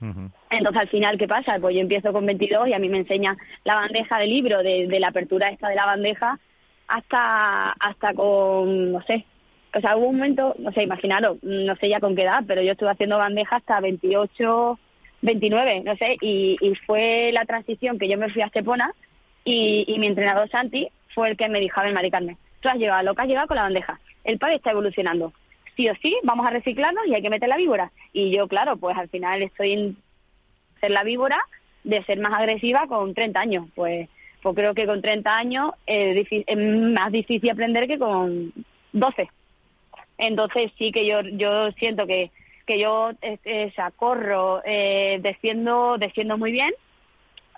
Entonces, al final, ¿qué pasa? Pues yo empiezo con 22 y a mí me enseña la bandeja del libro, de, la apertura esta de la bandeja hasta, hasta con, no sé, o sea, hubo un momento, no sé, imaginaros, no sé ya con qué edad, pero yo estuve haciendo bandeja hasta 28, 29, no sé, y, fue la transición que yo me fui a Estepona y, mi entrenador Santi fue el que me dijo, a ver, Mari Carmen, tú has llegado, lo que has llegado con la bandeja, el padre está evolucionando, sí o sí, vamos a reciclarnos y hay que meter la víbora. Y yo, claro, pues al final estoy en ser la víbora de ser más agresiva con 30 años. Pues, pues creo que con 30 años es, más difícil aprender que con 12. Entonces sí que yo yo siento que que yo eh, corro, eh, defiendo, defiendo muy bien,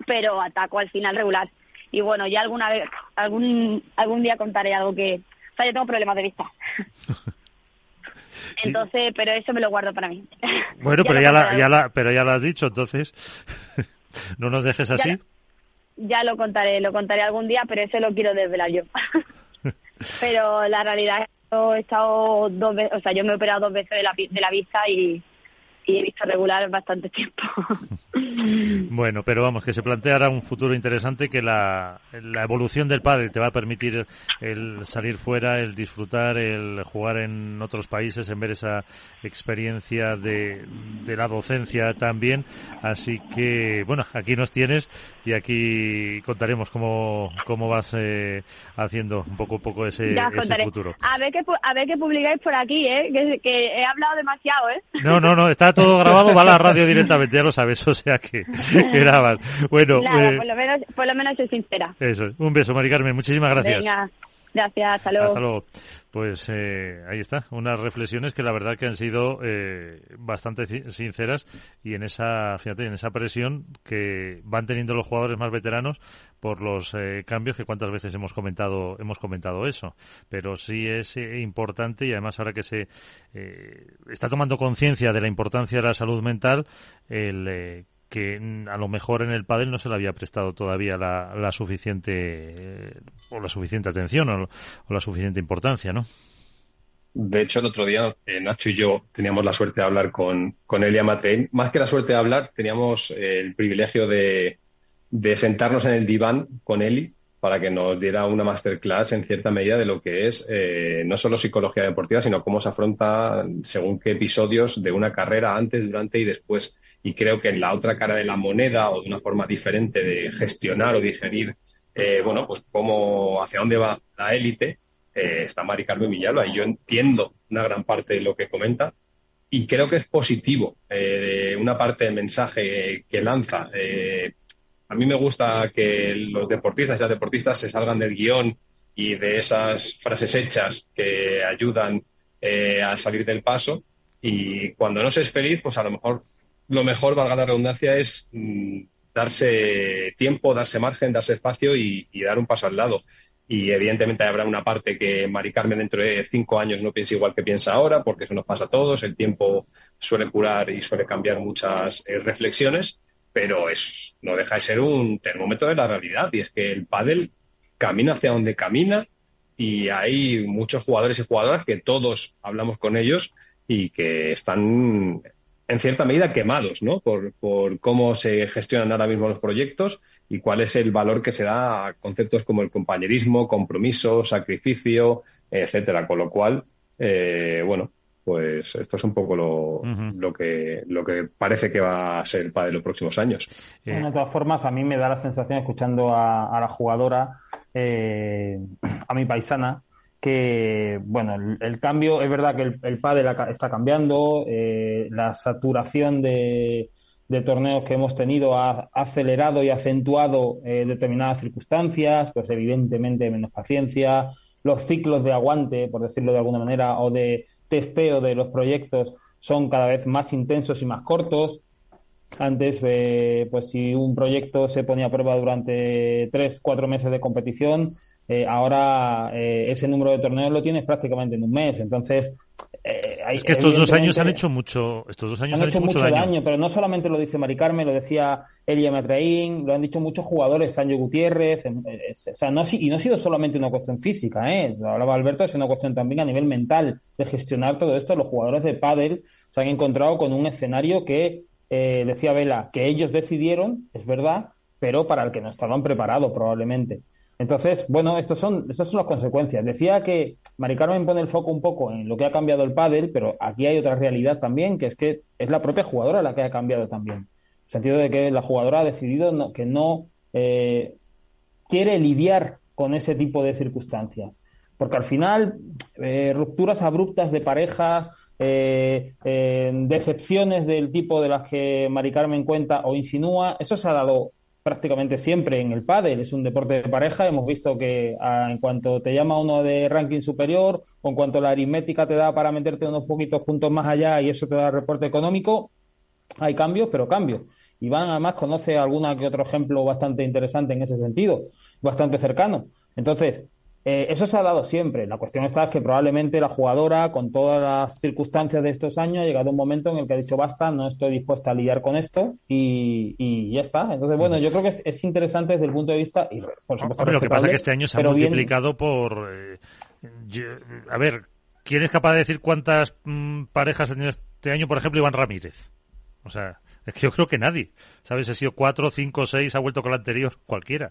pero ataco al final regular. Y bueno, ya alguna vez, algún algún día contaré algo que, o sea, yo tengo problemas de vista. Entonces, pero eso me lo guardo para mí. Bueno, pero ya, la, ya la, pero ya lo has dicho, entonces no nos dejes así. Ya, lo contaré, lo contaré algún día, pero eso lo quiero desvelar yo. pero la realidad es que he estado dos veces, o sea, yo me he operado dos veces de la, de la vista y, y he visto regular bastante tiempo. bueno, pero vamos, que se planteará un futuro interesante que la, la, evolución del padre te va a permitir el salir fuera, el disfrutar, el jugar en otros países, en ver esa experiencia de, de la docencia también. Así que, bueno, aquí nos tienes y aquí contaremos cómo, cómo vas eh, haciendo un poco a poco ese, ese futuro. A ver, que, a ver que publicáis por aquí, ¿eh? que, que he hablado demasiado. ¿eh? No, no, no, está todo grabado, va a la radio directamente, ya lo sabes, o sea que, grabas. Bueno, eh, por, lo menos, por lo menos soy sincera. Eso, un beso, Mari Carmen, muchísimas gracias. Venga. Gracias, hasta luego. Hasta luego. Pues eh, ahí está, unas reflexiones que la verdad que han sido eh, bastante sinceras y en esa, fíjate, en esa presión que van teniendo los jugadores más veteranos por los eh, cambios que cuántas veces hemos comentado, hemos comentado eso. Pero sí es importante y además ahora que se está tomando conciencia de la importancia de la salud mental, el que a lo mejor en el pádel no se le había prestado todavía la, la suficiente o la suficiente atención o, la suficiente importancia, ¿no? De hecho, el otro día eh, Nacho y yo teníamos la suerte de hablar con, con Elia Matrein. Más que la suerte de hablar, teníamos eh, el privilegio de, de sentarnos en el diván con Eli para que nos diera una masterclass en cierta medida de lo que es eh, no solo psicología deportiva, sino cómo se afronta según qué episodios de una carrera antes, durante y después y creo que en la otra cara de la moneda o de una forma diferente de gestionar o digerir, eh, bueno, pues cómo, hacia dónde va la élite, eh, está Mari Carmen Villalba y yo entiendo una gran parte de lo que comenta y creo que es positivo eh, una parte del mensaje que lanza. a mí me gusta que los deportistas y las deportistas se salgan del guion y de esas frases hechas que ayudan a salir del paso y cuando no se es feliz, pues a lo mejor lo mejor, valga la redundancia, es mm, darse tiempo, darse margen, darse espacio y, dar un paso al lado. Y evidentemente habrá una parte que Mari Carmen dentro de cinco años no piense igual que piensa ahora, porque eso nos pasa a todos. El tiempo suele curar y suele cambiar muchas eh, reflexiones, pero es, no deja de ser un termómetro de la realidad. Y es que el pádel camina hacia donde camina y hay muchos jugadores y jugadoras que todos hablamos con ellos y que están en cierta medida quemados, ¿no? Por, por cómo se gestionan ahora mismo los proyectos y cuál es el valor que se da a conceptos como el compañerismo, compromiso, sacrificio, etcétera. Con lo cual, eh, bueno, pues esto es un poco lo, lo, que, lo que parece que va a ser de los próximos años. De todas formas, a mí me da la sensación, escuchando a, la jugadora, eh, a mi paisana, que, bueno, el, cambio, es verdad que el, el está cambiando, eh, la saturación de, de, torneos que hemos tenido ha acelerado y acentuado eh, determinadas circunstancias, pues evidentemente menos paciencia, los ciclos de aguante, por decirlo de alguna manera, o de testeo de los proyectos son cada vez más intensos y más cortos. Antes, eh, pues si un proyecto se ponía a prueba durante tres, cuatro meses de competición, eh, ahora eh, ese número de torneos lo tienes prácticamente en un mes. Entonces, eh, es que estos dos años han hecho mucho, estos dos años han, hecho, mucho daño. Pero no solamente lo dice Mari Carmen, lo decía Elia Metraín, lo han dicho muchos jugadores, Sancho Gutiérrez, o sea, no, y no ha sido solamente una cuestión física, ¿eh? Lo hablaba Alberto, es una cuestión también a nivel mental de gestionar todo esto. Los jugadores de pádel se han encontrado con un escenario que, decía Vela, que ellos decidieron, es verdad, pero para el que no estaban preparados probablemente. Entonces, bueno, estos son, estas son las consecuencias. Decía que Mari Carmen pone el foco un poco en lo que ha cambiado el pádel, pero aquí hay otra realidad también, que es que es la propia jugadora la que ha cambiado también. En el sentido de que la jugadora ha decidido que no eh, quiere lidiar con ese tipo de circunstancias. Porque al final, eh, rupturas abruptas de parejas, eh, decepciones del tipo de las que Mari Carmen cuenta o insinúa, eso se ha dado prácticamente siempre en el pádel. Es un deporte de pareja. Hemos visto que ah, en cuanto te llama uno de ranking superior o en cuanto la aritmética te da para meterte unos poquitos puntos más allá y eso te da reporte económico, hay cambios, pero cambios. Iván además conoce alguna que otro ejemplo bastante interesante en ese sentido, bastante cercano. Entonces, eh, eso se ha dado siempre. La cuestión está que probablemente la jugadora, con todas las circunstancias de estos años, ha llegado un momento en el que ha dicho basta, no estoy dispuesta a lidiar con esto y, ya está. Entonces, bueno, yo creo que es, interesante desde el punto de vista. Y, por supuesto, lo que pasa es que este año se ha multiplicado por. Eh, a ver, ¿quién es capaz de decir cuántas mm, parejas ha tenido este año, por ejemplo, Iván Ramírez? O sea, es que yo creo que nadie. ¿Sabes? Ha sido cuatro, cinco, seis, ha vuelto con la anterior, cualquiera.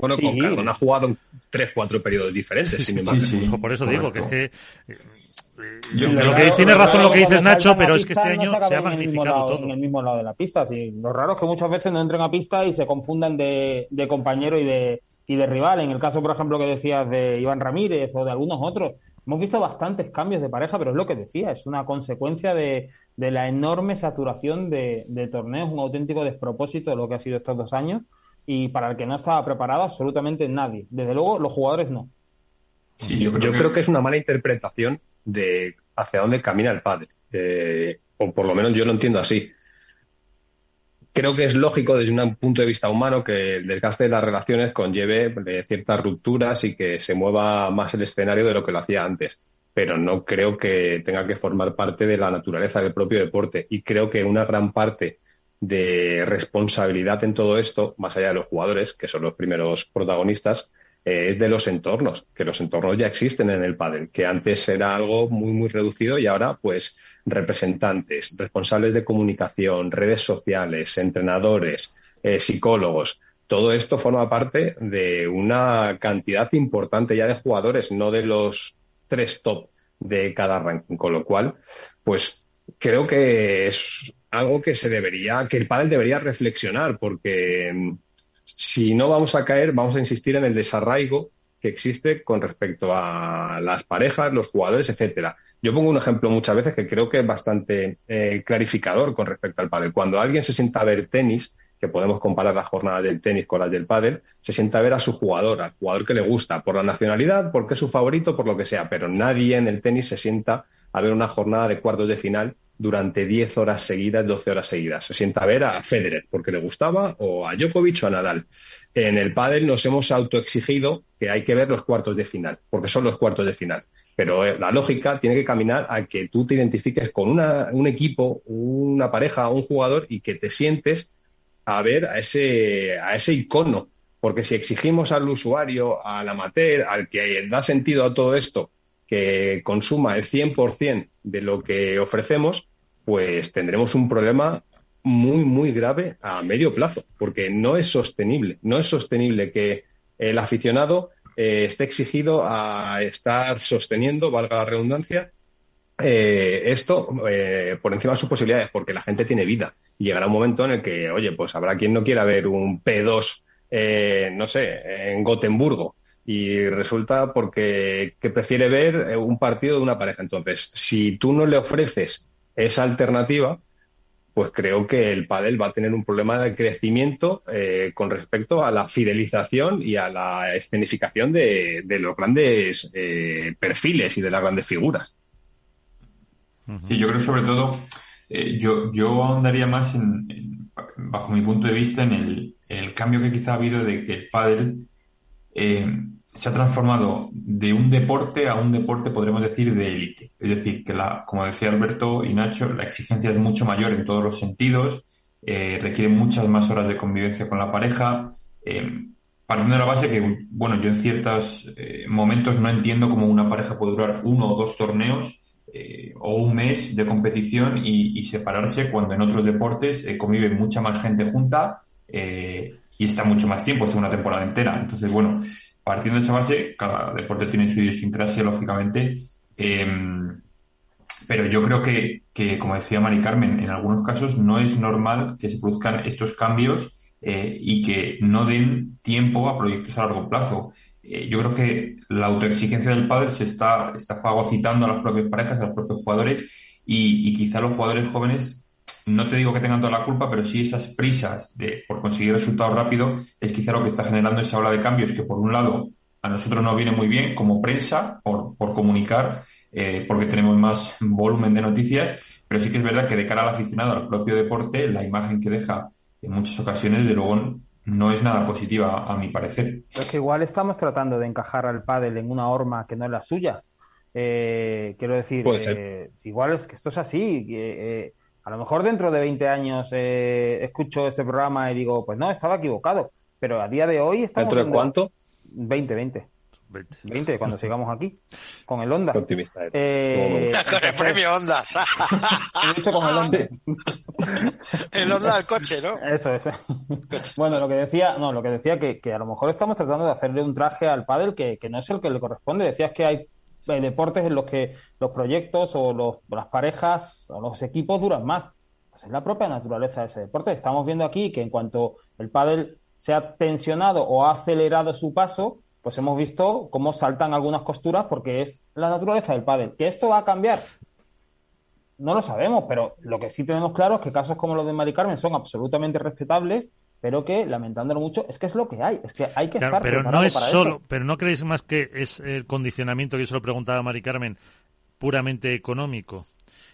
Bueno, con Cardona ha jugado en tres, cuatro periodos diferentes, sin embargo. por eso digo que es que eh, lo que tiene razón lo que dices Nacho, pero es que este año se ha magnificado todo. En el mismo lado de la pista, sí. Lo raro es que muchas veces no entren a pista y se confundan de, compañero y de, y de rival. En el caso, por ejemplo, que decías de Iván Ramírez o de algunos otros, hemos visto bastantes cambios de pareja, pero es lo que decía, es una consecuencia de, la enorme saturación de, de torneos, un auténtico despropósito de lo que ha sido estos dos años y para el que no estaba preparado absolutamente nadie. Desde luego, los jugadores no. yo, creo, que... es una mala interpretación de hacia dónde camina el padre. Eh, o por lo menos yo lo entiendo así. Creo que es lógico desde un punto de vista humano que el desgaste de las relaciones conlleve eh, ciertas rupturas y que se mueva más el escenario de lo que lo hacía antes. Pero no creo que tenga que formar parte de la naturaleza del propio deporte. Y creo que una gran parte de responsabilidad en todo esto, más allá de los jugadores, que son los primeros protagonistas, eh, es de los entornos, que los entornos ya existen en el pádel, que antes era algo muy, muy reducido y ahora, pues, representantes, responsables de comunicación, redes sociales, entrenadores, eh, psicólogos, todo esto forma parte de una cantidad importante ya de jugadores, no de los tres top de cada ranking, con lo cual, pues creo que es algo que se debería, que el pádel debería reflexionar, porque mm, si no vamos a caer, vamos a insistir en el desarraigo que existe con respecto a las parejas, los jugadores, etcétera. Yo pongo un ejemplo muchas veces que creo que es bastante eh, clarificador con respecto al pádel. Cuando alguien se sienta a ver tenis, que podemos comparar las jornadas del tenis con las del pádel, se sienta a ver a su jugador, al jugador que le gusta, por la nacionalidad, porque es su favorito, por lo que sea, pero nadie en el tenis se sienta a ver una jornada de cuartos de final durante 10 horas seguidas, 12 horas seguidas. Se sienta a ver a Federer porque le gustaba o a Djokovic o a Nadal. En el pádel nos hemos autoexigido que hay que ver los cuartos de final, porque son los cuartos de final. Pero eh, la lógica tiene que caminar a que tú te identifiques con un equipo, una pareja, un jugador y que te sientes a ver a ese, a ese icono. Porque si exigimos al usuario, al amateur, al que da sentido a todo esto, que consuma el 100% de lo que ofrecemos, pues tendremos un problema muy, muy grave a medio plazo, porque no es sostenible. No es sostenible que el aficionado eh, esté exigido a estar sosteniendo, valga la redundancia, eh, esto eh, por encima de sus posibilidades, porque la gente tiene vida. Llegará un momento en el que, oye, pues habrá quien no quiera ver un P2, no sé, en Gotemburgo, y resulta porque que prefiere ver un partido de una pareja. Entonces, si tú no le ofreces esa alternativa, pues creo que el pádel va a tener un problema de crecimiento eh, con respecto a la fidelización y a la escenificación de, los grandes eh, perfiles y de las grandes figuras. Sí, yo creo sobre todo eh, yo, yo ahondaría más en, bajo mi punto de vista en el, el, cambio que quizá ha habido de que el pádel se ha transformado de un deporte a un deporte, podremos decir, de élite. Es decir, que la, como decía Alberto y Nacho, la exigencia es mucho mayor en todos los sentidos, eh, requiere muchas más horas de convivencia con la pareja. Eh, partiendo de la base que, bueno, yo en ciertos eh, momentos no entiendo cómo una pareja puede durar uno o dos torneos o un mes de competición y, y, separarse cuando en otros deportes convive mucha más gente junta y está mucho más tiempo, es una temporada entera. Entonces, bueno, partiendo de esa base, cada deporte tiene su idiosincrasia, lógicamente, em, pero yo creo que, como decía Mari Carmen, en algunos casos no es normal que se produzcan estos cambios eh, y que no den tiempo a proyectos a largo plazo. Eh, yo creo que la autoexigencia del padre se está, está fagocitando a las propias parejas, a los propios jugadores y quizá los jugadores jóvenes no te digo que tengan toda la culpa, pero sí esas prisas de, por conseguir resultados rápidos es quizá lo que está generando esa ola de cambios que por un lado a nosotros nos viene muy bien como prensa por, por comunicar eh, porque tenemos más volumen de noticias, pero sí que es verdad que de cara al aficionado al propio deporte la imagen que deja en muchas ocasiones de luego no es nada positiva a mi parecer. Es que igual estamos tratando de encajar al pádel en una horma que no es la suya. Eh, quiero decir, eh, igual es que esto es así. Eh, a lo mejor dentro de 20 años eh, escucho este programa y digo, pues no, estaba equivocado. Pero a día de hoy estamos... ¿Dentro de cuánto? 20, 20. 20. cuando sigamos aquí, con el Ondas. Optimista. Eh, con el premio Ondas. con el Ondas. el Ondas al coche, ¿no? Eso, eso. bueno, lo que decía, no, lo que decía que, que a lo mejor estamos tratando de hacerle un traje al pádel que, que no es el que le corresponde. Decías que hay hay deportes en los que los proyectos o los, las parejas o los equipos duran más. Pues es la propia naturaleza de ese deporte. Estamos viendo aquí que en cuanto el pádel se ha tensionado o ha acelerado su paso, pues hemos visto cómo saltan algunas costuras porque es la naturaleza del pádel. ¿Que esto va a cambiar? No lo sabemos, pero lo que sí tenemos claro es que casos como los de Mari Carmen son absolutamente respetables pero que, lamentándolo mucho, es que es lo que hay, es que hay que Claro, estar pero no es para solo, eso. pero no creéis más que es el condicionamiento que yo se lo preguntaba a Mari Carmen, puramente económico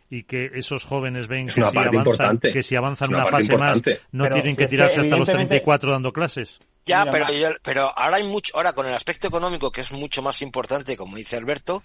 y que esos jóvenes ven Es que si avanzan, que si avanzan Es una fase más no Pero tienen si que es que tirarse hasta los evidentemente- 34 dando clases. Ya, Mira, pero, yo- pero ahora hay mucho, ahora con el aspecto económico que es mucho más importante, como dice Alberto,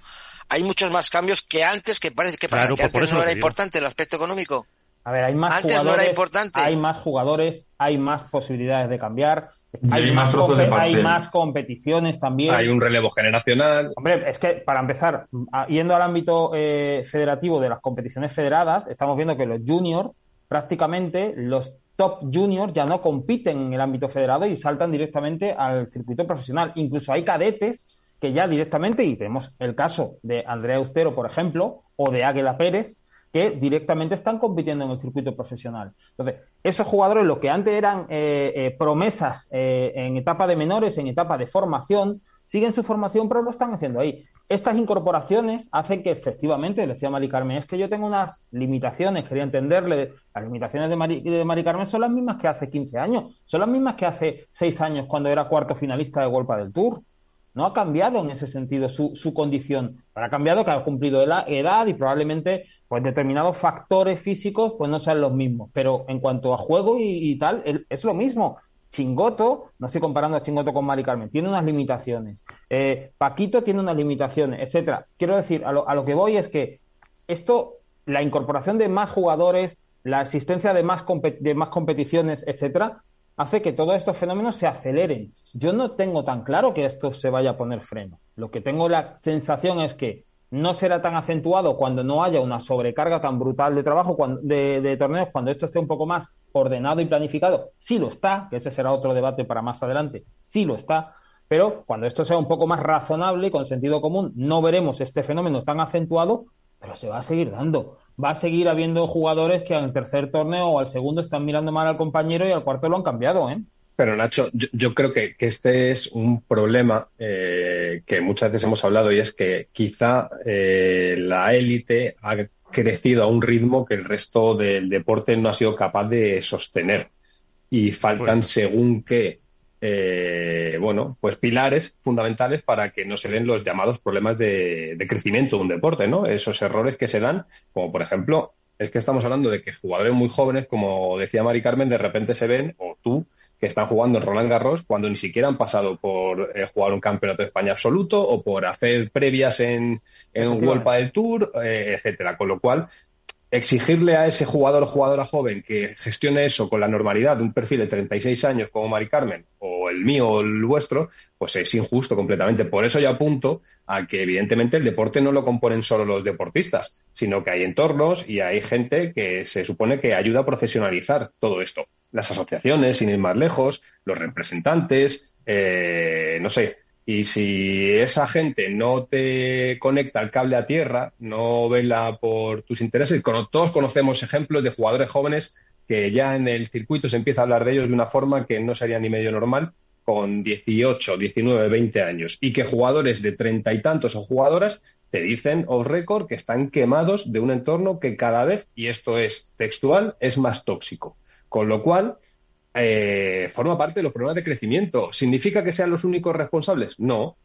hay muchos más cambios que antes que parece que pasa Claro, que pues antes eso no era digo. importante el aspecto económico. A ver, hay más Antes no era jugadores, importante. hay más jugadores, hay más posibilidades de cambiar, hay más trozos de hay más competiciones también. Hay un relevo generacional. Hombre, es que para empezar, a- yendo al ámbito eh, federativo de las competiciones federadas, estamos viendo que los juniors, prácticamente los top juniors ya no compiten en el ámbito federado y saltan directamente al circuito profesional. Incluso hay cadetes que ya directamente, y tenemos el caso de Andrea Austero, por ejemplo, o de Águila Pérez, que directamente están compitiendo en el circuito profesional. Entonces, esos jugadores, lo que antes eran eh, eh, promesas eh, en etapa de menores, en etapa de formación, siguen su formación, pero lo están haciendo ahí. Estas incorporaciones hacen que efectivamente, decía Mari Carmen, es que yo tengo unas limitaciones, quería entenderle, las limitaciones de Mari, Carmen son las mismas que hace 15 años, son las mismas que hace 6 años cuando era cuarto finalista de Golpa del Tour. No ha cambiado en ese sentido su, su condición. Pero ha cambiado que ha cumplido edad y probablemente pues determinados factores físicos pues no sean los mismos. Pero en cuanto a juego y, tal, es lo mismo. Chingoto, no estoy comparando a Chingoto con Mari Carmen, tiene unas limitaciones. Eh, Paquito tiene unas limitaciones, etcétera. Quiero decir, a lo, que voy es que esto, la incorporación de más jugadores, la existencia de más, de más competiciones, etcétera, hace que todos estos fenómenos se aceleren. Yo no tengo tan claro que esto se vaya a poner freno. Lo que tengo la sensación es que no será tan acentuado cuando no haya una sobrecarga tan brutal de trabajo, cuando- de, de torneos, cuando esto esté un poco más ordenado y planificado. Sí lo está, que ese será otro debate para más adelante. Sí lo está. Pero cuando esto sea un poco más razonable y con sentido común, no veremos este fenómeno tan acentuado, pero se va a seguir dando. Va a seguir habiendo jugadores que al tercer torneo o al segundo están mirando mal al compañero y al cuarto lo han cambiado, ¿eh? Pero Nacho, yo, yo creo que, que este es un problema eh, que muchas veces hemos hablado y es que quizá eh, la élite ha crecido a un ritmo que el resto del deporte no ha sido capaz de sostener y faltan Pues- según qué eh, bueno pues pilares fundamentales para que no se den los llamados problemas de, de crecimiento de un deporte, ¿no? Esos errores que se dan, como por ejemplo es que estamos hablando de que jugadores muy jóvenes, como decía Mari Carmen, de repente se ven, o tú, que están jugando en Roland Garros cuando ni siquiera han pasado por eh, jugar un campeonato de España absoluto o por hacer previas en, en un. World del Tour, eh, etcétera. Con lo cual, exigirle a ese jugador o jugadora joven que gestione eso con la normalidad de un perfil de 36 años como Mari Carmen, o el mío o el vuestro, pues es injusto completamente. Por eso yo apunto a que evidentemente el deporte no lo componen solo los deportistas, sino que hay entornos y hay gente que se supone que ayuda a profesionalizar todo esto. Las asociaciones, sin ir más lejos, los representantes, eh, no sé. Y si esa gente no te conecta el cable a tierra, no vela por tus intereses, todos conocemos ejemplos de jugadores jóvenes que ya en el circuito se empieza a hablar de ellos de una forma que no sería ni medio normal, con 18, 19, 20 años, y que jugadores de treinta y tantos o jugadoras te dicen off record que están quemados de un entorno que cada vez, y esto es textual, es más tóxico. Con lo cual, eh, forma parte de los problemas de crecimiento. ¿Significa que sean los únicos responsables? No.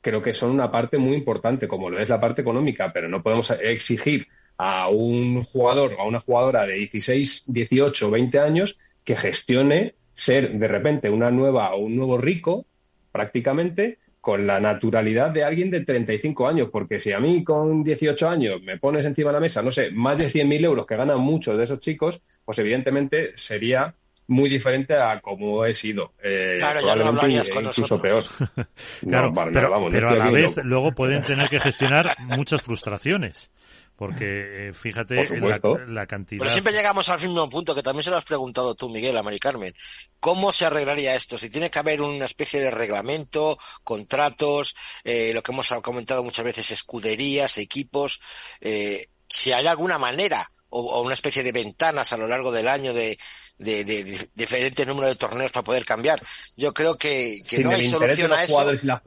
Creo que son una parte muy importante, como lo es la parte económica, pero no podemos exigir a un jugador o a una jugadora de 16, 18, 20 años que gestione ser de repente una nueva o un nuevo rico, prácticamente, con la naturalidad de alguien de 35 años, porque si a mí con 18 años me pones encima de la mesa, no sé, más de 100.000 euros que ganan muchos de esos chicos, pues evidentemente sería muy diferente a como he sido. Eh, Claro, ya no probablemente con incluso nosotros. peor. Claro, No, pero, vamos, no pero a la vez loco. luego pueden tener que gestionar muchas frustraciones. Porque eh, fíjate Por la, la cantidad. Pero siempre llegamos al mismo punto que también se lo has preguntado tú, Miguel, a Mari Carmen. ¿Cómo se arreglaría esto? Si tiene que haber una especie de reglamento, contratos, eh, lo que hemos comentado muchas veces, escuderías, equipos, eh, si hay alguna manera o, una especie de ventanas a lo largo del año de, de, de, diferente número de torneos para poder cambiar. Yo creo que, que no hay solución a eso. y las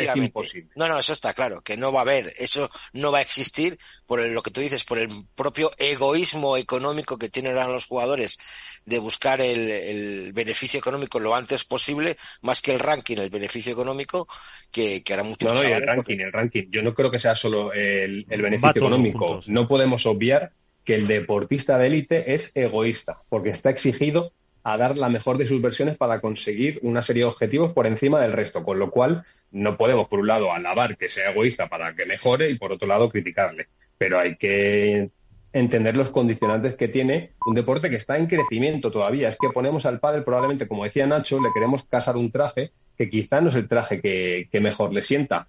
es imposible. No, no, eso está claro, que no va a haber, eso no va a existir por lo que tú dices, por el propio egoísmo económico que tienen los jugadores de buscar el, el, beneficio económico lo antes posible, más que el ranking, el beneficio económico, que, que hará mucho No, no, el ranking, el ranking. Yo no creo que sea solo el, el beneficio económico. No podemos obviar que el deportista de élite es egoísta, porque está exigido a dar la mejor de sus versiones para conseguir una serie de objetivos por encima del resto, con lo cual no podemos, por un lado, alabar que sea egoísta para que mejore y, por otro lado, criticarle. Pero hay que entender los condicionantes que tiene un deporte que está en crecimiento todavía. Es que ponemos al padre, probablemente, como decía Nacho, le queremos casar un traje que quizá no es el traje que, que mejor le sienta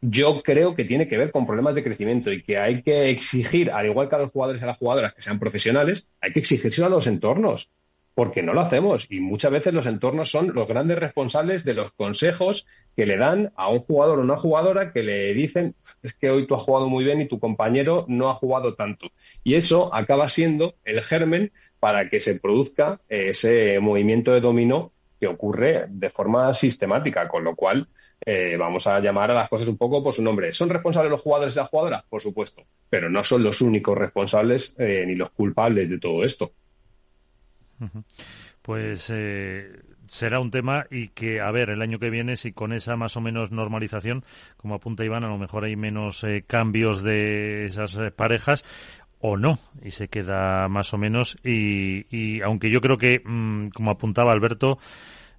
yo creo que tiene que ver con problemas de crecimiento y que hay que exigir, al igual que a los jugadores y a las jugadoras que sean profesionales, hay que exigirse a los entornos, porque no lo hacemos. Y muchas veces los entornos son los grandes responsables de los consejos que le dan a un jugador o una jugadora que le dicen, es que hoy tú has jugado muy bien y tu compañero no ha jugado tanto. Y eso acaba siendo el germen para que se produzca ese movimiento de dominó que ocurre de forma sistemática, con lo cual eh, vamos a llamar a las cosas un poco por su nombre. ¿Son responsables los jugadores y las jugadoras? Por supuesto, pero no son los únicos responsables eh, ni los culpables de todo esto. Pues eh, será un tema y que, a ver, el año que viene, si con esa más o menos normalización, como apunta Iván, a lo mejor hay menos cambios de esas parejas o no, y se queda más o menos. Y, y aunque yo creo que, mm, como apuntaba Alberto,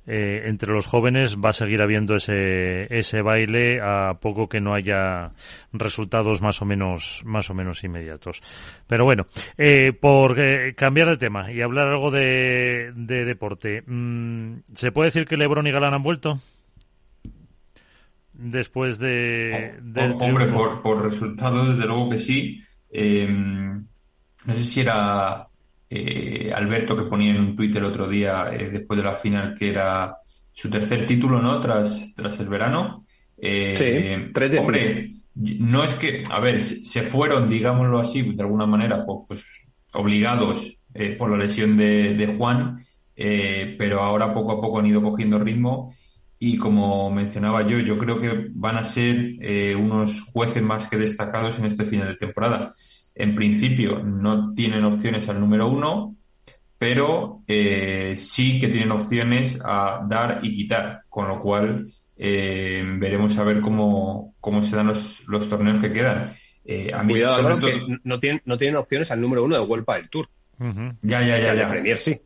eh, entre los jóvenes va a seguir habiendo ese, ese baile a poco que no haya resultados más o menos más o menos inmediatos. Pero bueno, eh, por eh, cambiar de tema y hablar algo de, de deporte, mm, ¿se puede decir que LeBron y Galán han vuelto? Después de... Del Hombre, por, por resultados, desde luego que sí. no sé si era eh, Alberto que ponía en un tuit el otro día, eh, después de la final, que era su tercer título, ¿no? Tras, tras el verano. Eh, sí, tres de Hombre, no es que, a ver, se fueron, digámoslo así, de alguna manera, pues, pues obligados por la lesión de, de Juan, pero ahora poco a poco han ido cogiendo ritmo y como mencionaba yo, yo creo que van a ser unos jueces más que destacados en este final de temporada en principio no tienen opciones al número uno, pero eh, sí que tienen opciones a dar y quitar, con lo cual eh, veremos a ver cómo, cómo se dan los, los torneos que quedan. Eh, a mí Cuidado, que no tienen, no tienen opciones al número uno de Vuelta del Tour. Ya, ya, ya. ya. Premier sí.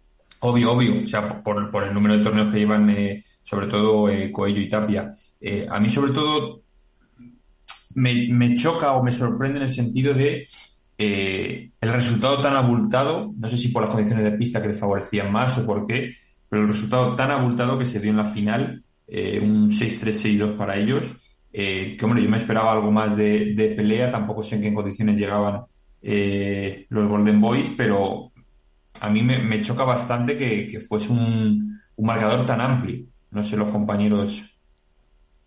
Obvio, obvio. O sea, por, por el número de torneos que llevan, sobre todo Coello y Tapia. a mí, sobre todo, me, me choca o me sorprende en el sentido de eh, el resultado tan abultado, no sé si por las condiciones de pista que le favorecían más o por qué, pero el resultado tan abultado que se dio en la final, eh, un 6-3-6-2 para ellos, eh, que hombre, yo me esperaba algo más de, pelea, tampoco sé en qué condiciones llegaban los Golden Boys, pero a mí me, choca bastante que, fuese un, marcador tan amplio. No sé los compañeros,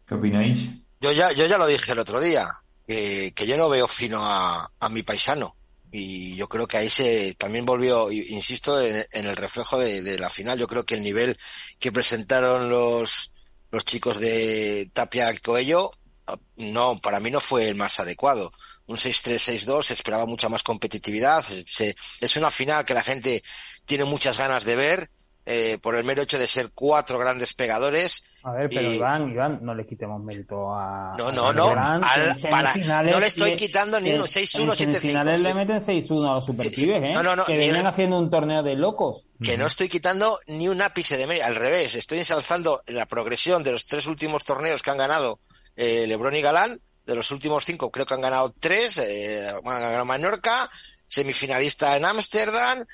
¿qué opináis? Yo ya, yo ya lo dije el otro día que, yo no veo fino a, mi paisano. Y yo creo que ahí se también volvió, insisto, en, el reflejo de, la final. Yo creo que el nivel que presentaron los, los chicos de Tapia Coello, no, para mí no fue el más adecuado. Un 6-3-6-2, se esperaba mucha más competitividad. es una final que la gente tiene muchas ganas de ver eh, por el mero hecho de ser cuatro grandes pegadores. A ver, pero Iván, Iván, no le quitemos mérito a. No, no, no. no le estoy quitando ni uno. 6-1, 7-5. En finales le meten 6-1 a los superpibes, ¿eh? No, no, no. Que venían haciendo un torneo de locos. Que no estoy quitando ni un ápice de mérito. Al revés, estoy ensalzando la progresión de los tres últimos torneos que han ganado eh, Lebron y Galán. De los últimos cinco, creo que han ganado tres. Eh, han ganado Mallorca, semifinalista en Ámsterdam,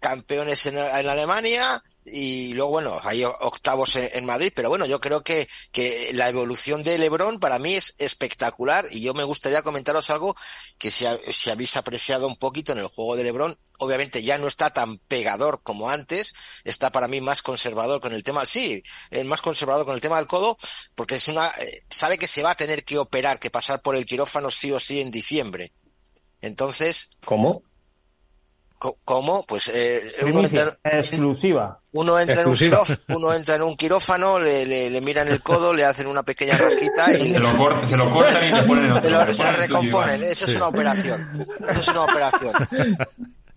campeones en, Alemania y luego, bueno, hay octavos en, Madrid, pero bueno, yo creo que, que la evolución de Lebron para mí es espectacular y yo me gustaría comentaros algo que si, si habéis apreciado un poquito en el juego de Lebron, obviamente ya no está tan pegador como antes, está para mí más conservador con el tema, sí, el más conservador con el tema del codo, porque es una, eh, sabe que se va a tener que operar, que pasar por el quirófano sí o sí en diciembre. Entonces. ¿Cómo? ¿Cómo? Pues eh, uno entra, exclusiva. Uno entra, En un quirófano, uno entra en un quirófano, le, le, miran el codo, le hacen una pequeña rajita y se, lo cortan, se lo cortan y le ponen otro. se recomponen. Eso es una operación. Eso es una operación.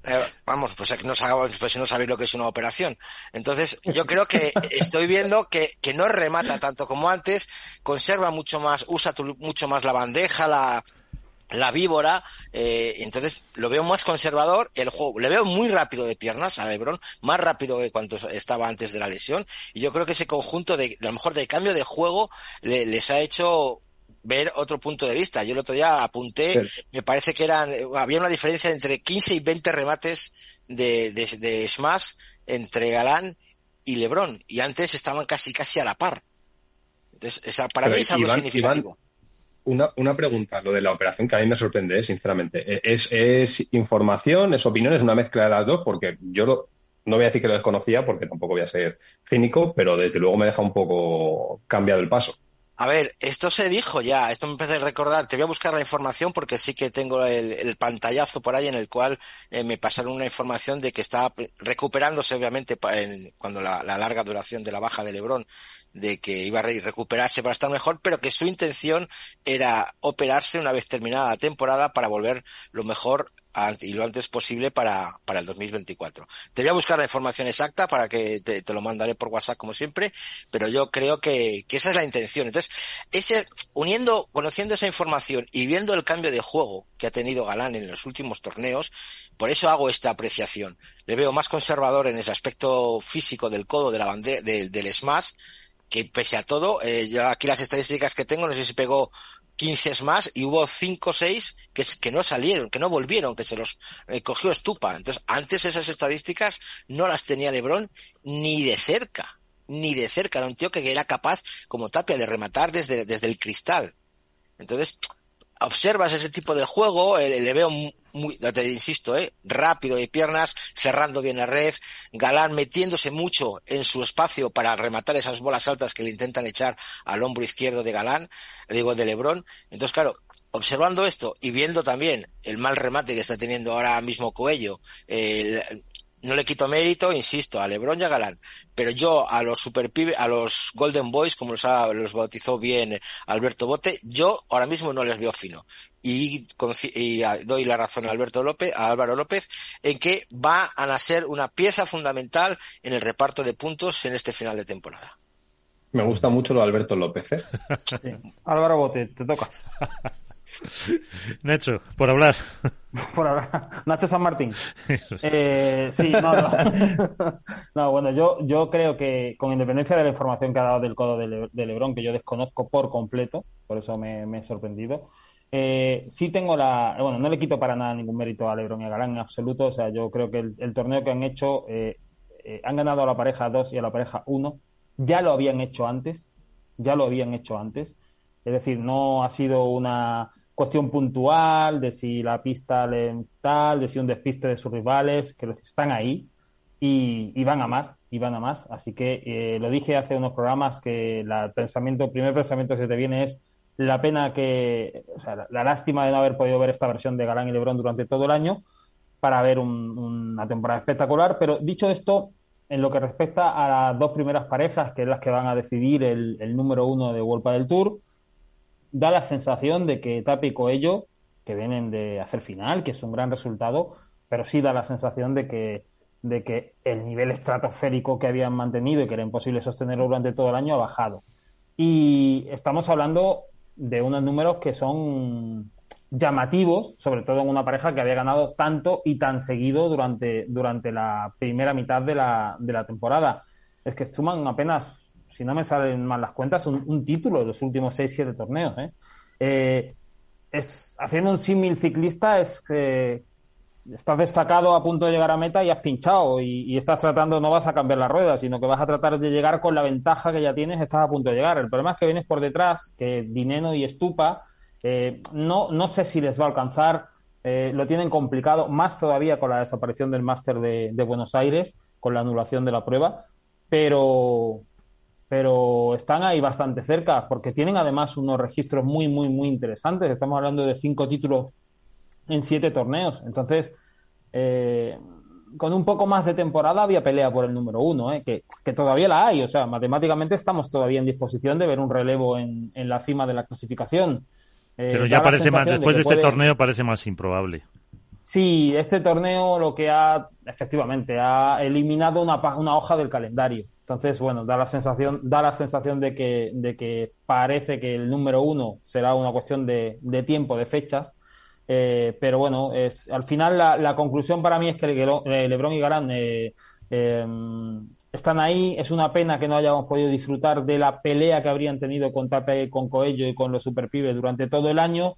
Eh, vamos, pues no, pues no sabéis lo que es una operación. Entonces, yo creo que estoy viendo que, que no remata tanto como antes, conserva mucho más, usa mucho más la bandeja, la, la víbora, eh, entonces lo veo más conservador, el juego, le veo muy rápido de piernas a Lebron, más rápido que cuando estaba antes de la lesión, y yo creo que ese conjunto de, a lo mejor de cambio de juego les ha hecho ver otro punto de vista. Yo el otro día apunté, me parece que eran, había una diferencia entre 15 y 20 remates de, de, Smash entre Galán y Lebron, y antes estaban casi casi a la par. Entonces, esa, para mí es algo significativo una, una, pregunta, lo de la operación que a mí me sorprende, ¿eh? sinceramente. E, ¿Es, ¿Es, información, es opinión, es una mezcla de las dos? Porque yo no voy a decir que lo desconocía porque tampoco voy a ser cínico, pero desde luego me deja un poco cambiado el paso. A ver, esto se dijo ya, esto me empecé a recordar, te voy a buscar la información porque sí que tengo el, pantallazo por ahí en el cual eh, me pasaron una información de que estaba recuperándose obviamente cuando la, la, larga duración de la baja de Lebrón de que iba a recuperarse para estar mejor, pero que su intención era operarse una vez terminada la temporada para volver lo mejor y lo antes posible para, para el 2024. Te voy a buscar la información exacta para que te, lo mandaré por WhatsApp como siempre, pero yo creo que, que, esa es la intención. Entonces, ese, uniendo, conociendo esa información y viendo el cambio de juego que ha tenido Galán en los últimos torneos, por eso hago esta apreciación. Le veo más conservador en ese aspecto físico del codo de la bande del, del smash, que pese a todo, eh, yo aquí las estadísticas que tengo, no sé si pegó 15 más y hubo 5 o 6 que, que no salieron, que no volvieron, que se los eh, cogió Estupa. Entonces, antes esas estadísticas no las tenía Lebron ni de cerca, ni de cerca. Era un tío que era capaz, como Tapia, de rematar desde, desde el cristal. Entonces, observas ese tipo de juego, eh, le veo muy, te insisto, eh, rápido de piernas, cerrando bien la red, Galán metiéndose mucho en su espacio para rematar esas bolas altas que le intentan echar al hombro izquierdo de Galán, digo de Lebrón. Entonces, claro, observando esto y viendo también el mal remate que está teniendo ahora mismo Coello, eh, no le quito mérito, insisto, a LeBron y a Galán, pero yo a los super a los Golden Boys, como los, los bautizó bien Alberto Bote, yo ahora mismo no les veo fino. Y, doy la razón a Alberto López, a Álvaro López, en que va a nacer una pieza fundamental en el reparto de puntos en este final de temporada. Me gusta mucho lo de Alberto López, ¿eh? Álvaro Bote, te toca. Nacho, por hablar. Por hablar. Nacho San Martín. Eh, sí, no, no. bueno, yo, yo creo que con independencia de la información que ha dado del codo de, Lebron, que yo desconozco por completo, por eso me, he sorprendido, eh, sí tengo la. Bueno, no le quito para nada ningún mérito a Lebron y a Galán en absoluto. O sea, yo creo que el, torneo que han hecho, eh, han ganado a la pareja 2 y a la pareja 1. Ya lo habían hecho antes. Ya lo habían hecho antes. Es decir, no ha sido una cuestión puntual de si la pista le tal, de si un despiste de sus rivales, que están ahí y, van a más, y van a más. Así que eh, lo dije hace unos programas que el pensamiento, el primer pensamiento que se te viene es la pena que, o sea, la, lástima de no haber podido ver esta versión de Galán y Lebrón durante todo el año para ver una temporada espectacular. Pero dicho esto, en lo que respecta a las dos primeras parejas, que es las que van a decidir el, el número uno de World del Tour, da la sensación de que Tapi y Coello, que vienen de hacer final, que es un gran resultado, pero sí da la sensación de que, de que el nivel estratosférico que habían mantenido y que era imposible sostenerlo durante todo el año ha bajado. Y estamos hablando de unos números que son llamativos, sobre todo en una pareja que había ganado tanto y tan seguido durante, durante la primera mitad de la, de la temporada. Es que suman apenas si no me salen mal las cuentas, un, título de los últimos 6-7 torneos. ¿eh? ¿eh? es, haciendo un símil ciclista es que estás destacado a punto de llegar a meta y has pinchado y, estás tratando, no vas a cambiar la rueda, sino que vas a tratar de llegar con la ventaja que ya tienes, estás a punto de llegar. El problema es que vienes por detrás, que Dineno y Estupa, eh, no, no sé si les va a alcanzar, eh, lo tienen complicado, más todavía con la desaparición del máster de Buenos Aires, con la anulación de la prueba, pero, pero están ahí bastante cerca, porque tienen además unos registros muy, muy, muy interesantes. Estamos hablando de cinco títulos en siete torneos. Entonces, eh, con un poco más de temporada había pelea por el número uno, ¿eh? que, todavía la hay. O sea, matemáticamente estamos todavía en disposición de ver un relevo en, la cima de la clasificación. Eh, Pero ya parece más, después de, este torneo parece más improbable. Sí, este torneo lo que ha, efectivamente, ha eliminado una, una hoja del calendario. Entonces, bueno, da la sensación, da la sensación de que, de que parece que el número uno será una cuestión de, de tiempo, de fechas, eh, pero bueno, es, al final la, conclusión para mí es que eh, Lebron y Garán eh, em, están ahí. Es una pena que no hayamos podido disfrutar de la pelea que habrían tenido con Tape, con Coello y con los Superpibes durante todo el año.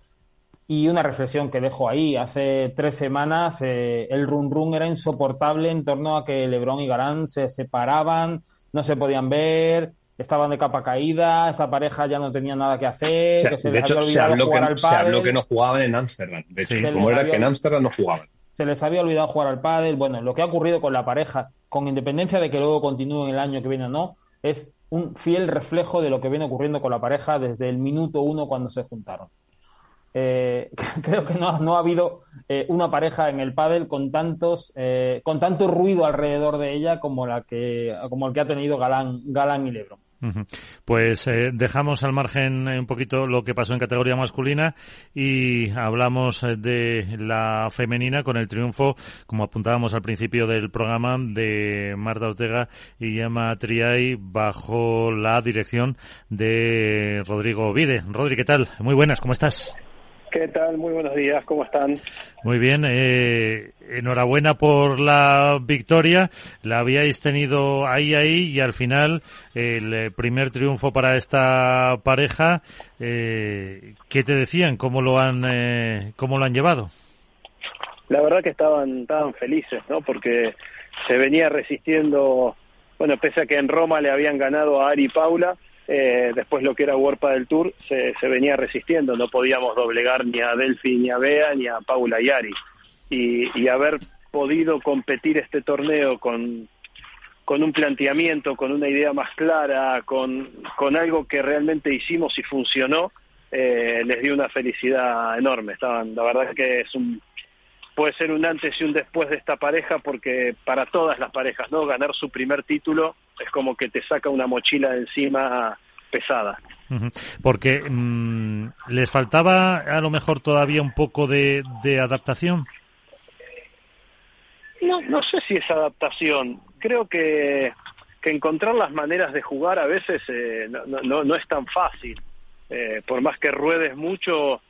Y una reflexión que dejo ahí. Hace tres semanas el run run era insoportable en torno a que Lebron y Garán se separaban, no se podían ver, estaban de capa caída, esa pareja ya no tenía nada que hacer. que se de hecho, se habló, que, no jugaban en Ámsterdam. De hecho, como era que en Ámsterdam no jugaban. Se les había olvidado jugar al pádel. Bueno, lo que ha ocurrido con la pareja, con independencia de que luego continúen el año que viene o no, es un fiel reflejo de lo que viene ocurriendo con la pareja desde el minuto uno cuando se juntaron. Eh, creo que no, no ha habido eh, una pareja en el pádel con tantos eh, con tanto ruido alrededor de ella como la que como el que ha tenido Galán Galán y Lebron. Pues eh, dejamos al margen un poquito lo que pasó en categoría masculina y hablamos eh, de la femenina con el triunfo, como apuntábamos al principio del programa, de Marta Ortega y Emma Triay bajo la dirección de Rodrigo Vide. Rodri, ¿qué tal? Muy buenas, ¿cómo estás? ¿Qué tal? Muy buenos días, ¿cómo están? Muy bien, eh, enhorabuena por la victoria. La habíais tenido ahí, ahí y al final el eh, primer triunfo para esta pareja. Eh, ¿Qué te decían? ¿Cómo lo han, eh, cómo lo han llevado? La verdad que estaban, estaban felices, ¿no? Porque se venía resistiendo, bueno, pese a que en Roma le habían ganado a Ari Paula eh, después lo que era Warpa del Tour se, venía resistiendo, no podíamos doblegar ni a Delphi, ni a Bea, ni a Paula Yari. Y, y haber podido competir este torneo con, con un planteamiento, con una idea más clara, con, con algo que realmente hicimos y funcionó, eh, les dio una felicidad enorme. Estaban, la verdad que es un, puede ser un antes y un después de esta pareja porque para todas las parejas, ¿no? Ganar su primer título es como que te saca una mochila de encima pesada. Porque mm, les faltaba a lo mejor todavía un poco de, adaptación. No, no sé si es adaptación. Creo que, que encontrar las maneras de jugar a veces eh, no, no, no, es tan fácil. Eh, por más que ruedes mucho,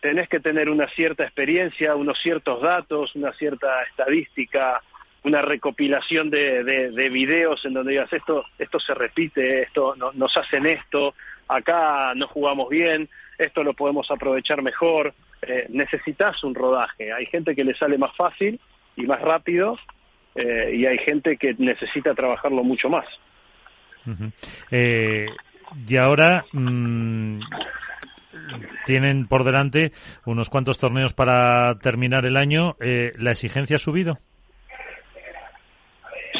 tenés que tener una cierta experiencia, unos ciertos datos, una cierta estadística, una recopilación de, de, videos en donde digas esto, esto se repite, esto no, nos hacen esto, acá no jugamos bien, esto lo podemos aprovechar mejor. Eh, necesitas un rodaje. Hay gente que le sale más fácil y más rápido eh, y hay gente que necesita trabajarlo mucho más. eh, y ahora mm, tienen por delante unos cuantos torneos para terminar el año. Eh, ¿La exigencia ha subido?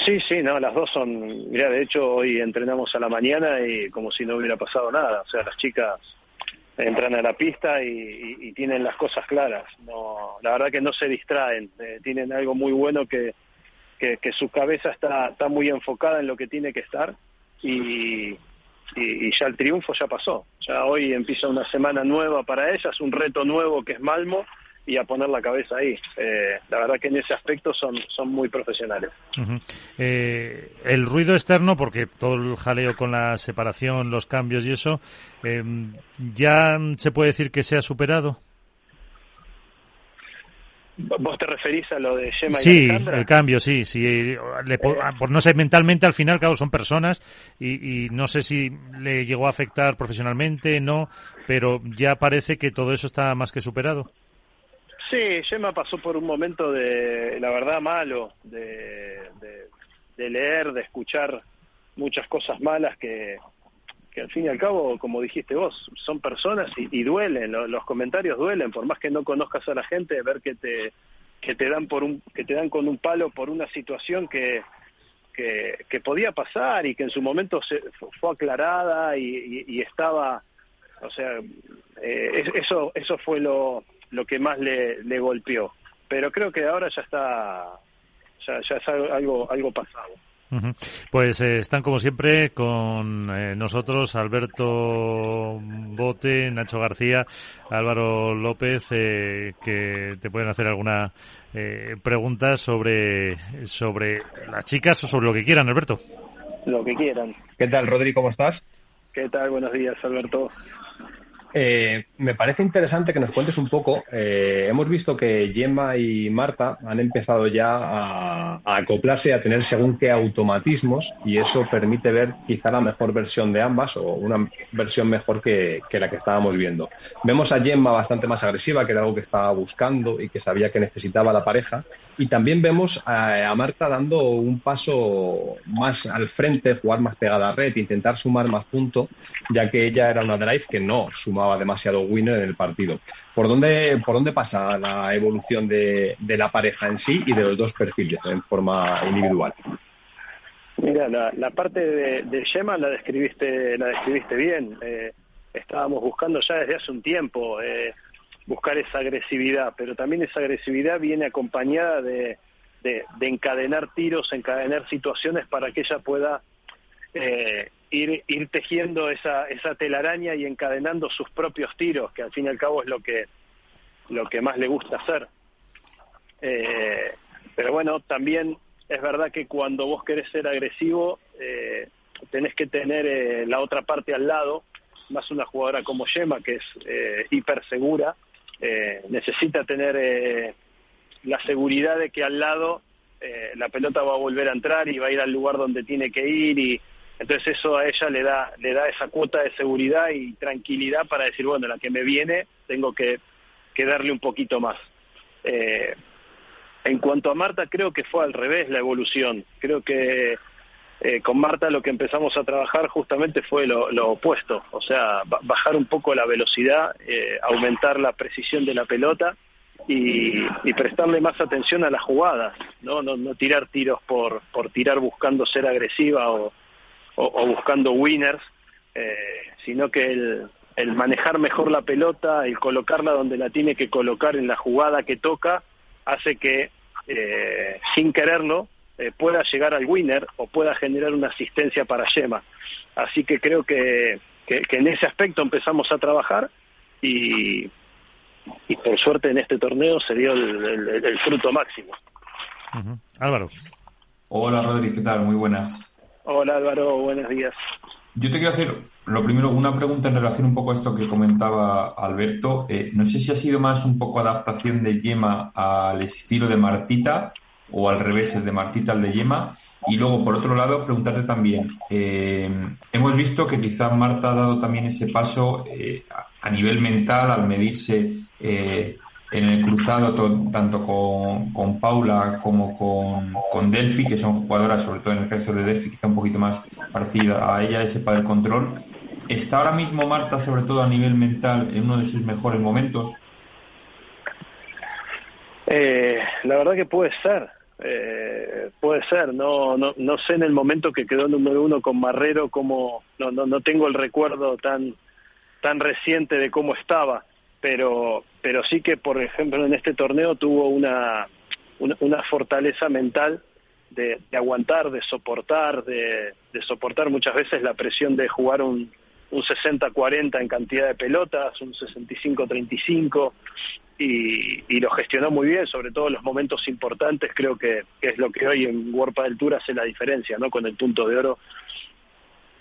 Sí, sí, no, las dos son, mira, de hecho hoy entrenamos a la mañana y como si no hubiera pasado nada, o sea, las chicas entran a la pista y, tienen las cosas claras, no, la verdad que no se distraen, eh, tienen algo muy bueno que, que, su cabeza está, está muy enfocada en lo que tiene que estar y, y, ya el triunfo ya pasó, ya hoy empieza una semana nueva para ellas, un reto nuevo que es Malmo y a poner la cabeza ahí. Eh, la verdad que en ese aspecto son, son muy profesionales. Eh, el ruido externo, porque todo el jaleo con la separación, los cambios y eso, eh, ¿ya se puede decir que se ha superado? ¿Vos te referís a lo de Gemma sí, el cambio, sí. sí por, no sé, mentalmente al final, claro, son personas y, y, no sé si le llegó a afectar profesionalmente, no, pero ya parece que todo eso está más que superado. Sí, Gemma pasó por un momento de, la verdad, malo, de, de, leer, de escuchar muchas cosas malas que, que al fin y al cabo, como dijiste vos, son personas y, duelen, los comentarios duelen, por más que no conozcas a la gente, ver que te que te dan por un que te dan con un palo por una situación que que, que podía pasar y que en su momento se, fue aclarada y, estaba, o sea, eh, eso eso fue lo lo que más le, le golpeó. pero creo que ahora ya está, ya, ya es algo, algo pasado. Pues eh, están como siempre con eh, nosotros Alberto Bote, Nacho García, Álvaro López, eh, que te pueden hacer alguna pregunta sobre, sobre las chicas o sobre lo que quieran, Alberto. Lo que quieran. ¿Qué tal, Rodri? ¿Cómo estás? ¿Qué tal? Buenos días, Alberto. Eh, me parece interesante que nos cuentes un poco. Eh, hemos visto que Gemma y Marta han empezado ya a, acoplarse, a tener según qué automatismos, y eso permite ver quizá la mejor versión de ambas o una versión mejor que, la que estábamos viendo. Vemos a Gemma bastante más agresiva, que era algo que estaba buscando y que sabía que necesitaba la pareja, y también vemos a, a Marta dando un paso más al frente, jugar más pegada a red, intentar sumar más puntos, ya que ella era una drive que no sumaba demasiado winner en el partido. ¿Por dónde, por dónde pasa la evolución de, la pareja en sí y de los dos perfiles en forma individual? Mira, la, parte de, de Shema la describiste, la describiste bien. Eh, estábamos buscando ya desde hace un tiempo eh, buscar esa agresividad, pero también esa agresividad viene acompañada de, de, encadenar tiros, encadenar situaciones para que ella pueda eh, ir, tejiendo esa, esa telaraña y encadenando sus propios tiros, que al fin y al cabo es lo que, lo que más le gusta hacer. Eh, pero bueno, también es verdad que cuando vos querés ser agresivo, eh, tenés que tener eh, la otra parte al lado, más una jugadora como Yema, que es eh, hiper segura, necesita tener la seguridad de que al lado la pelota va a volver a entrar y va a ir al lugar donde tiene que ir y, entonces eso a ella le da, le da esa cuota de seguridad y tranquilidad para decir, bueno, la que me viene tengo que, que darle un poquito más. Eh, en cuanto a Marta, creo que fue al revés la evolución. Creo que eh, con Marta lo que empezamos a trabajar justamente fue lo, opuesto, o sea, bajar un poco la velocidad, eh, aumentar la precisión de la pelota y, prestarle más atención a las jugadas, ¿no? No, no tirar tiros por, por tirar buscando ser agresiva o, buscando winners, eh, sino que el, el manejar mejor la pelota, el colocarla donde la tiene que colocar en la jugada que toca, hace que eh, sin quererlo eh, pueda llegar al winner o pueda generar una asistencia para Yema. Así que creo que, que, en ese aspecto empezamos a trabajar y, y por suerte en este torneo se dio el, fruto máximo. Álvaro. Hola Rodri, ¿qué tal? Muy buenas. Hola Álvaro, buenos días. Yo te quiero hacer, lo primero, una pregunta en relación un poco a esto que comentaba Alberto. Eh, no sé si ha sido más un poco adaptación de Yema al estilo de Martita o al revés, el de Martita al de Yema. Y luego, por otro lado, preguntarte también, eh, hemos visto que quizá Marta ha dado también ese paso eh, a nivel mental al medirse en el cruzado tanto con, Paula como con, con, Delphi, que son jugadoras, sobre todo en el caso de Delphi, quizá un poquito más parecida a ella, ese para el control. ¿Está ahora mismo Marta, sobre todo a nivel mental, en uno de sus mejores momentos? Eh, la verdad que puede ser, eh, puede ser. No, no, no sé en el momento que quedó número uno con Marrero, como no, no, no tengo el recuerdo tan, tan reciente de cómo estaba pero, pero sí que, por ejemplo, en este torneo tuvo una, una, fortaleza mental de, aguantar, de soportar, de, soportar muchas veces la presión de jugar un, un 60-40 en cantidad de pelotas, un 65-35, y, y, lo gestionó muy bien, sobre todo en los momentos importantes, creo que, es lo que hoy en World del Tour hace la diferencia, ¿no? Con el punto de oro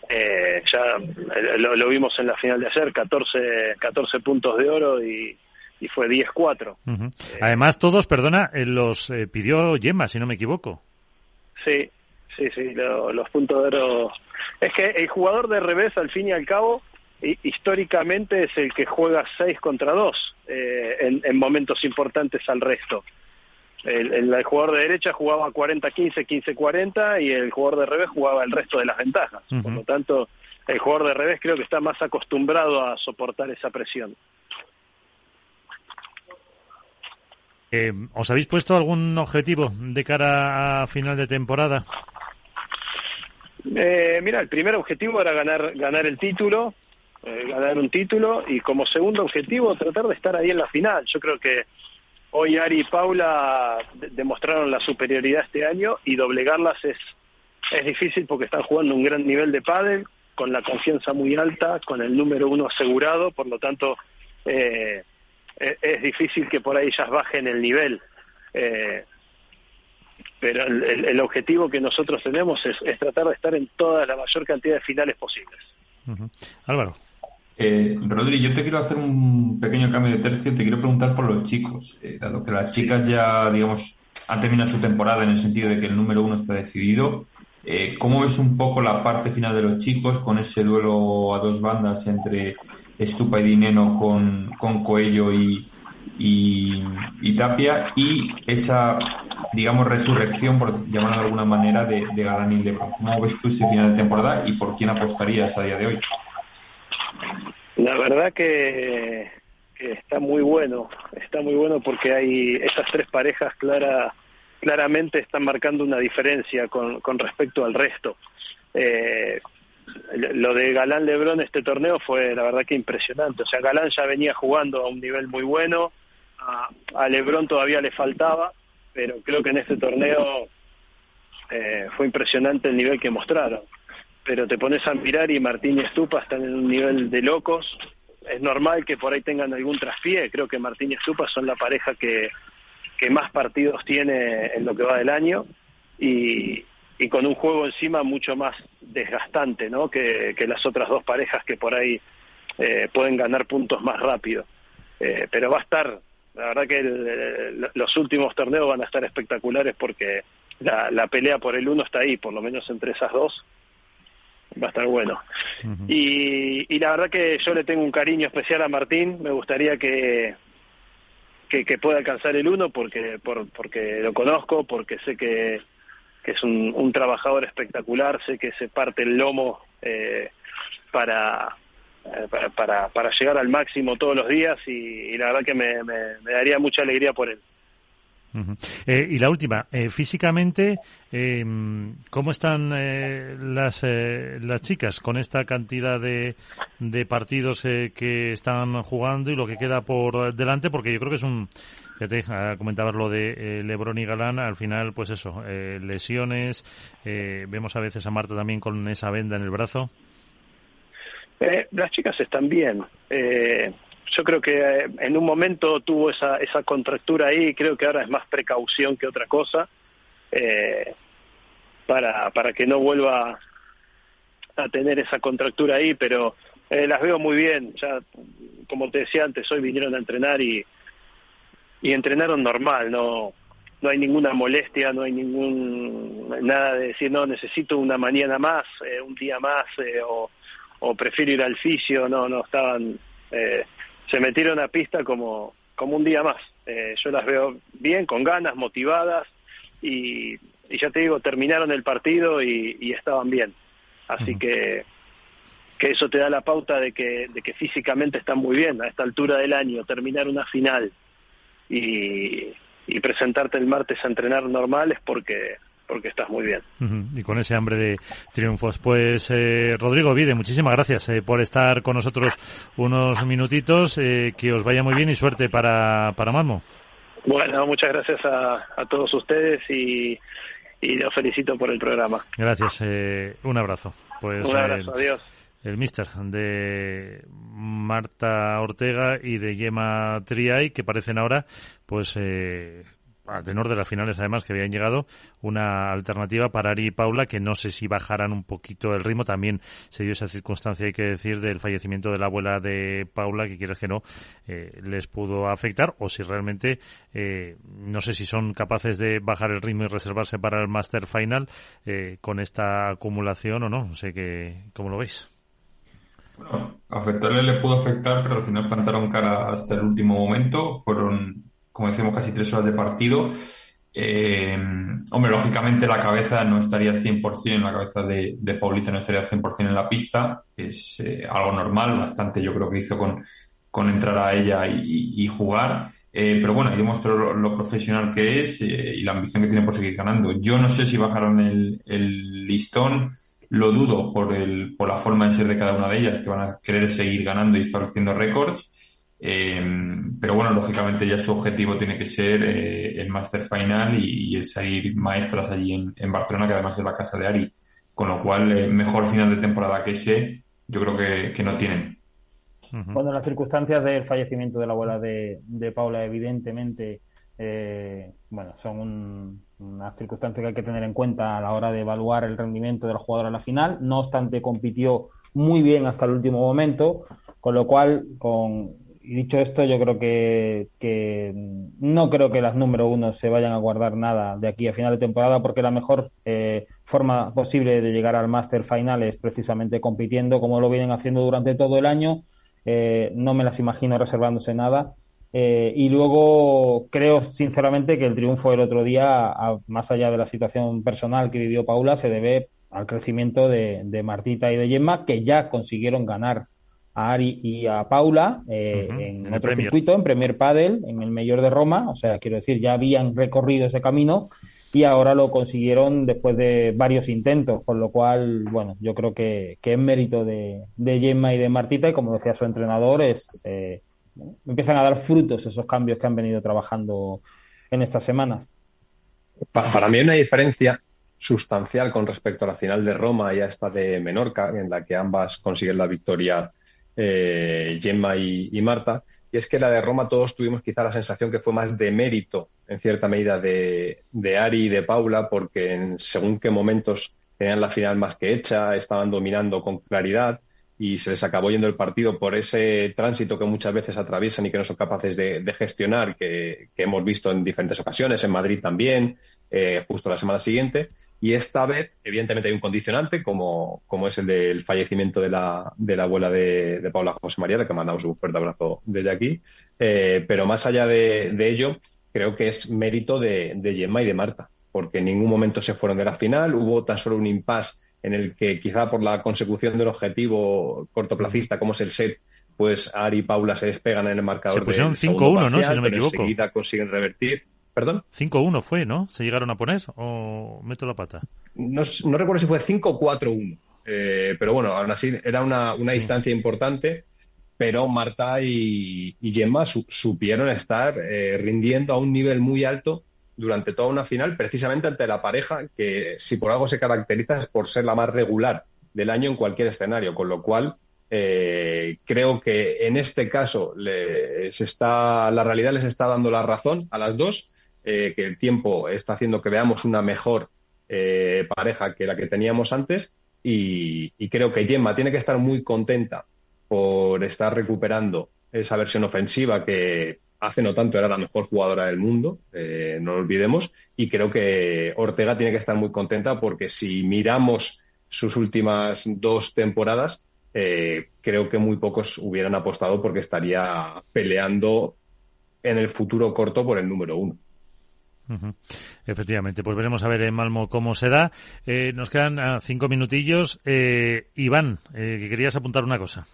eh, ya eh, lo, vimos en la final de ayer, 14, 14 puntos de oro y, fue 10-4. Eh, Además, todos, perdona, los pidió Yema, si no me equivoco. Sí, sí, sí, los puntos de oro. Es que el jugador de revés, al fin y al cabo, históricamente es el que juega 6 contra 2 en, en momentos importantes al resto. El, el, jugador de derecha jugaba 40-15, 15-40 y el jugador de revés jugaba el resto de las ventajas. Por lo tanto, el jugador de revés creo que está más acostumbrado a soportar esa presión. Eh, ¿Os habéis puesto algún objetivo de cara a final de temporada? Eh, mira, el primer objetivo era ganar, ganar el título, eh, ganar un título, y como segundo objetivo tratar de estar ahí en la final. Yo creo que hoy Ari y Paula demostraron la superioridad este año y doblegarlas es, es difícil porque están jugando un gran nivel de pádel, con la confianza muy alta, con el número uno asegurado, por lo tanto eh, e, es, difícil que por ahí ellas bajen el nivel. Eh, pero el, objetivo que nosotros tenemos es, tratar de estar en toda la mayor cantidad de finales posibles. Álvaro. Eh, Rodri, yo te quiero hacer un pequeño cambio de tercio. Te quiero preguntar por los chicos. Eh, dado que las chicas ya, digamos, han terminado su temporada en el sentido de que el número uno está decidido, eh, ¿cómo ves un poco la parte final de los chicos con ese duelo a dos bandas entre Estupa y Dineno con, con Coello y, y, Tapia y esa, digamos, resurrección, por llamarlo de alguna manera, de, de Galán y Lebron. ¿Cómo ves tú ese final de temporada y por quién apostarías a día de hoy? La verdad que, está muy bueno, está muy bueno porque hay estas tres parejas clara, claramente están marcando una diferencia con, con respecto al resto. Eh, lo de Galán Lebrón este torneo fue la verdad que impresionante. O sea, Galán ya venía jugando a un nivel muy bueno, a, a Lebrón todavía le faltaba, pero creo que en este torneo eh, fue impresionante el nivel que mostraron. Pero te pones a mirar y Martín y Estupa están en un nivel de locos. Es normal que por ahí tengan algún traspié. Creo que Martín y Estupa son la pareja que, que más partidos tiene en lo que va del año. Y, y con un juego encima mucho más desgastante ¿no? que, las otras dos parejas que por ahí eh, pueden ganar puntos más rápido. Eh, pero va a estar, la verdad que los últimos torneos van a estar espectaculares porque la, la, pelea por el uno está ahí, por lo menos entre esas dos. Va a estar bueno. y, y la verdad que yo le tengo un cariño especial a Martín. Me gustaría que, que, que pueda alcanzar el uno porque, por, porque lo conozco, porque sé que que es un, trabajador espectacular, sé que se parte el lomo eh, para, eh, para, para, llegar al máximo todos los días y, la verdad que me, daría mucha alegría por él. Eh, y la última, físicamente, ¿cómo están las, las chicas con esta cantidad de, de partidos que están jugando y lo que queda por delante? Porque yo creo que es un, ya te ah, comentabas lo de eh, Lebron y Galán, al final, pues eso, eh, lesiones, eh, vemos a veces a Marta también con esa venda en el brazo. las chicas están bien. Yo creo que en un momento tuvo esa, esa contractura ahí, creo que ahora es más precaución que otra cosa, para, para que no vuelva a tener esa contractura ahí, pero las veo muy bien. Ya, como te decía antes, hoy vinieron a entrenar y y entrenaron normal, no no hay ninguna molestia, no hay ningún nada de decir no necesito una mañana más, eh, un día más eh, o, o, prefiero ir al fisio, no no estaban eh, se metieron a pista como como un día más. yo las veo bien, con ganas, motivadas y, y ya te digo terminaron el partido y, y estaban bien, así que que eso te da la pauta de que, de que físicamente están muy bien. A esta altura del año, terminar una final y, presentarte el martes a entrenar normal es porque porque estás muy bien. Y con ese hambre de triunfos. Pues eh, Rodrigo Vide, muchísimas gracias eh, por estar con nosotros unos minutitos. Eh, que os vaya muy bien y suerte para, para Malmo. Bueno, muchas gracias a, todos ustedes y, y los felicito por el programa. Gracias, un abrazo. Pues, un abrazo, adiós el mister de Marta Ortega y de Yema Triay, que parecen ahora, pues, eh, a tenor de las finales además que habían llegado, una alternativa para Ari y Paula, que no sé si bajaran un poquito el ritmo. También se dio esa circunstancia, hay que decir, del fallecimiento de la abuela de Paula, que quieres que no, eh, les pudo afectar, o si realmente, eh, no sé si son capaces de bajar el ritmo y reservarse para el Master Final eh, con esta acumulación o no. No sé que, cómo lo veis. Bueno, afectarle le pudo afectar, pero al final plantaron cara hasta el último momento. Fueron, como decimos, casi tres horas de partido. Eh, hombre, lógicamente la cabeza no estaría al 100%, la cabeza de, de Paulita no estaría al 100% en la pista. Es eh, algo normal, bastante yo creo que hizo con, con entrar a ella y, jugar. Eh, pero bueno, ahí demostró lo, profesional que es y la ambición que tiene por seguir ganando. Yo no sé si bajaron el, el listón lo dudo por, el, por la forma de ser de cada una de ellas, que van a querer seguir ganando y estableciendo récords. Pero bueno, lógicamente ya su objetivo tiene que ser el Master Final y, el salir maestras allí en, en, Barcelona, que además es la casa de Ari. Con lo cual, mejor final de temporada que ese, yo creo que, que no tienen. Bueno, las circunstancias del fallecimiento de la abuela de, Paula, evidentemente, eh, bueno, son unas circunstancias que hay que tener en cuenta a la hora de evaluar el rendimiento del jugador a la final. No obstante, compitió muy bien hasta el último momento, con lo cual, con, dicho esto, yo creo que, que, no creo que las número uno se vayan a guardar nada de aquí a final de temporada, porque la mejor eh, forma posible de llegar al Master Final es precisamente compitiendo, como lo vienen haciendo durante todo el año eh, no me las imagino reservándose nada. Eh, y luego creo sinceramente que el triunfo del otro día, más allá de la situación personal que vivió Paula, se debe al crecimiento de, Martita y de Gemma, que ya consiguieron ganar a Ari y a Paula eh, en, otro circuito, en Premier Padel, en el Mayor de Roma. O sea, quiero decir, ya habían recorrido ese camino y ahora lo consiguieron después de varios intentos, con lo cual, bueno, yo creo que, es mérito de, de, Gemma y de Martita y como decía su entrenador, es, eh, empiezan a dar frutos esos cambios que han venido trabajando en estas semanas. Para, mí hay una diferencia sustancial con respecto a la final de Roma y a esta de Menorca, en la que ambas consiguen la victoria eh, Gemma y Marta, y es que la de Roma todos tuvimos quizá la sensación que fue más de mérito, en cierta medida, de, Ari y de Paula, porque en según qué momentos tenían la final más que hecha, estaban dominando con claridad y se les acabó yendo el partido por ese tránsito que muchas veces atraviesan y que no son capaces de, gestionar, que, hemos visto en diferentes ocasiones, en Madrid también, eh, justo la semana siguiente. Y esta vez, evidentemente, hay un condicionante, como, como es el del fallecimiento de la, de la abuela de, Paula José María, le que mandamos un fuerte abrazo desde aquí. Eh, pero más allá de, ello, creo que es mérito de, de Gemma y de Marta, porque en ningún momento se fueron de la final. Hubo tan solo un impasse en el que, quizá por la consecución del objetivo cortoplacista, como es el set, pues Ari y Paula se despegan en el marcador. Se pusieron 5-1, ¿no? Si no me equivoco. Enseguida consiguen revertir. ¿Perdón? 5-1 fue, ¿no? ¿Se llegaron a poner o meto la pata? No, recuerdo si fue 5-4-1, eh, pero bueno, aún así era una, distancia importante, pero Marta y, Gemma supieron estar eh, rindiendo a un nivel muy alto durante toda una final, precisamente ante la pareja que si por algo se caracteriza es por ser la más regular del año en cualquier escenario, con lo cual eh, creo que en este caso les está, la realidad les está dando la razón a las dos eh, que el tiempo está haciendo que veamos una mejor eh, pareja que la que teníamos antes y, creo que Gemma tiene que estar muy contenta por estar recuperando esa versión ofensiva que hace no tanto era la mejor jugadora del mundo, eh, no lo olvidemos, y creo que Ortega tiene que estar muy contenta porque si miramos sus últimas dos temporadas, creo que muy pocos hubieran apostado porque estaría peleando en el futuro corto por el número uno. Efectivamente, pues veremos a ver en Malmo cómo se da. Eh, nos quedan ah, cinco minutillos. Eh, Iván, eh, que querías apuntar una cosa.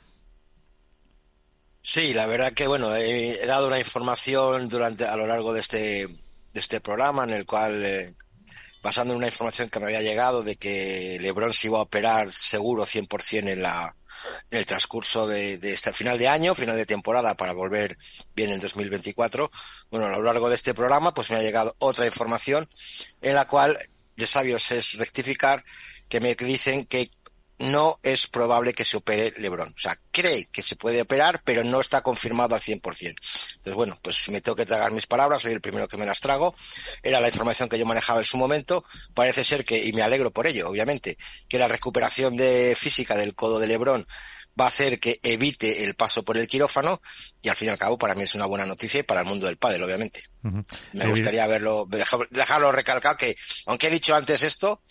Sí, la verdad que bueno, he, dado una información durante a lo largo de este de este programa en el cual basando en una información que me había llegado de que LeBron se iba a operar seguro 100% en la en el transcurso de, este final de año, final de temporada para volver bien en 2024. Bueno, a lo largo de este programa pues me ha llegado otra información en la cual de sabios es rectificar que me dicen que no es probable que se opere LeBron. O sea, cree que se puede operar, pero no está confirmado al 100%. Entonces, bueno, pues me tengo que tragar mis palabras, soy el primero que me las trago. Era la información que yo manejaba en su momento. Parece ser que, y me alegro por ello, obviamente, que la recuperación de física del codo de LeBron va a hacer que evite el paso por el quirófano y al fin y al cabo para mí es una buena noticia para el mundo del pádel, obviamente. Me gustaría verlo, dejarlo recalcar que, aunque he dicho antes esto,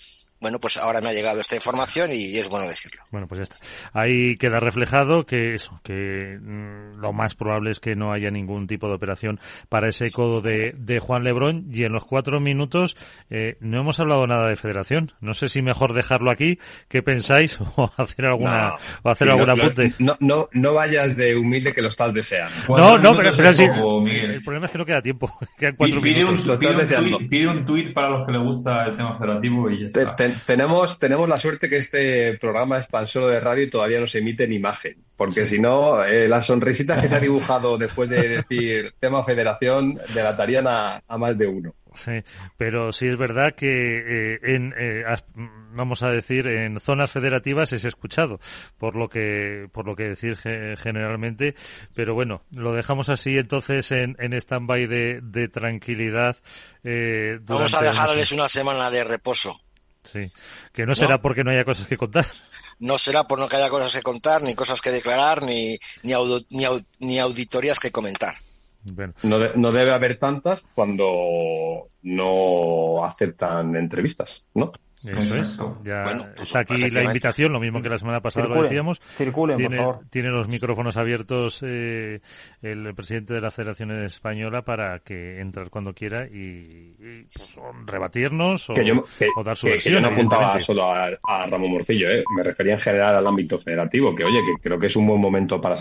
bueno, pues ahora me ha llegado esta información y es bueno decirlo. Bueno, pues ya está. Ahí queda reflejado que eso, que mm, lo más probable es que no haya ningún tipo de operación para ese codo de, de Juan Lebrón y en los cuatro minutos eh, no hemos hablado nada de federación. No sé si mejor dejarlo aquí. ¿Qué pensáis? O hacer alguna, o hacer algún apunte. No, no, no vayas de humilde que lo estás deseando. no, no, pero, pero sí, el problema es que no queda tiempo. Quedan cuatro pide minutos. Un, pide, un tuit, para los que le gusta el tema federativo y ya está tenemos, tenemos la suerte que este programa es tan solo de radio y todavía no se emite en imagen, porque si no, eh, las sonrisitas que se ha dibujado después de decir tema federación delatarían a, a más de uno. Sí, pero sí es verdad que eh, en, eh, vamos a decir, en zonas federativas es escuchado, por lo que, por lo que decir generalmente, pero bueno, lo dejamos así entonces en, en stand-by de, de, tranquilidad. Eh, vamos a dejarles una semana de reposo. Sí, que no será porque no haya cosas que contar. No será por no que haya cosas que contar, ni cosas que declarar, ni, ni, ni, ni auditorías que comentar. No, no, debe haber tantas cuando no aceptan entrevistas, ¿no? Eso es. Ya pues está aquí la invitación, lo mismo que la semana pasada lo decíamos. Circulen, tiene, por favor. tiene los micrófonos abiertos eh, el presidente de la Federación Española para que entre cuando quiera y, pues, rebatirnos o, dar su versión. yo no apuntaba solo a, a Ramón Morcillo, ¿eh? me refería en general al ámbito federativo, que oye, que creo que es un buen momento para saber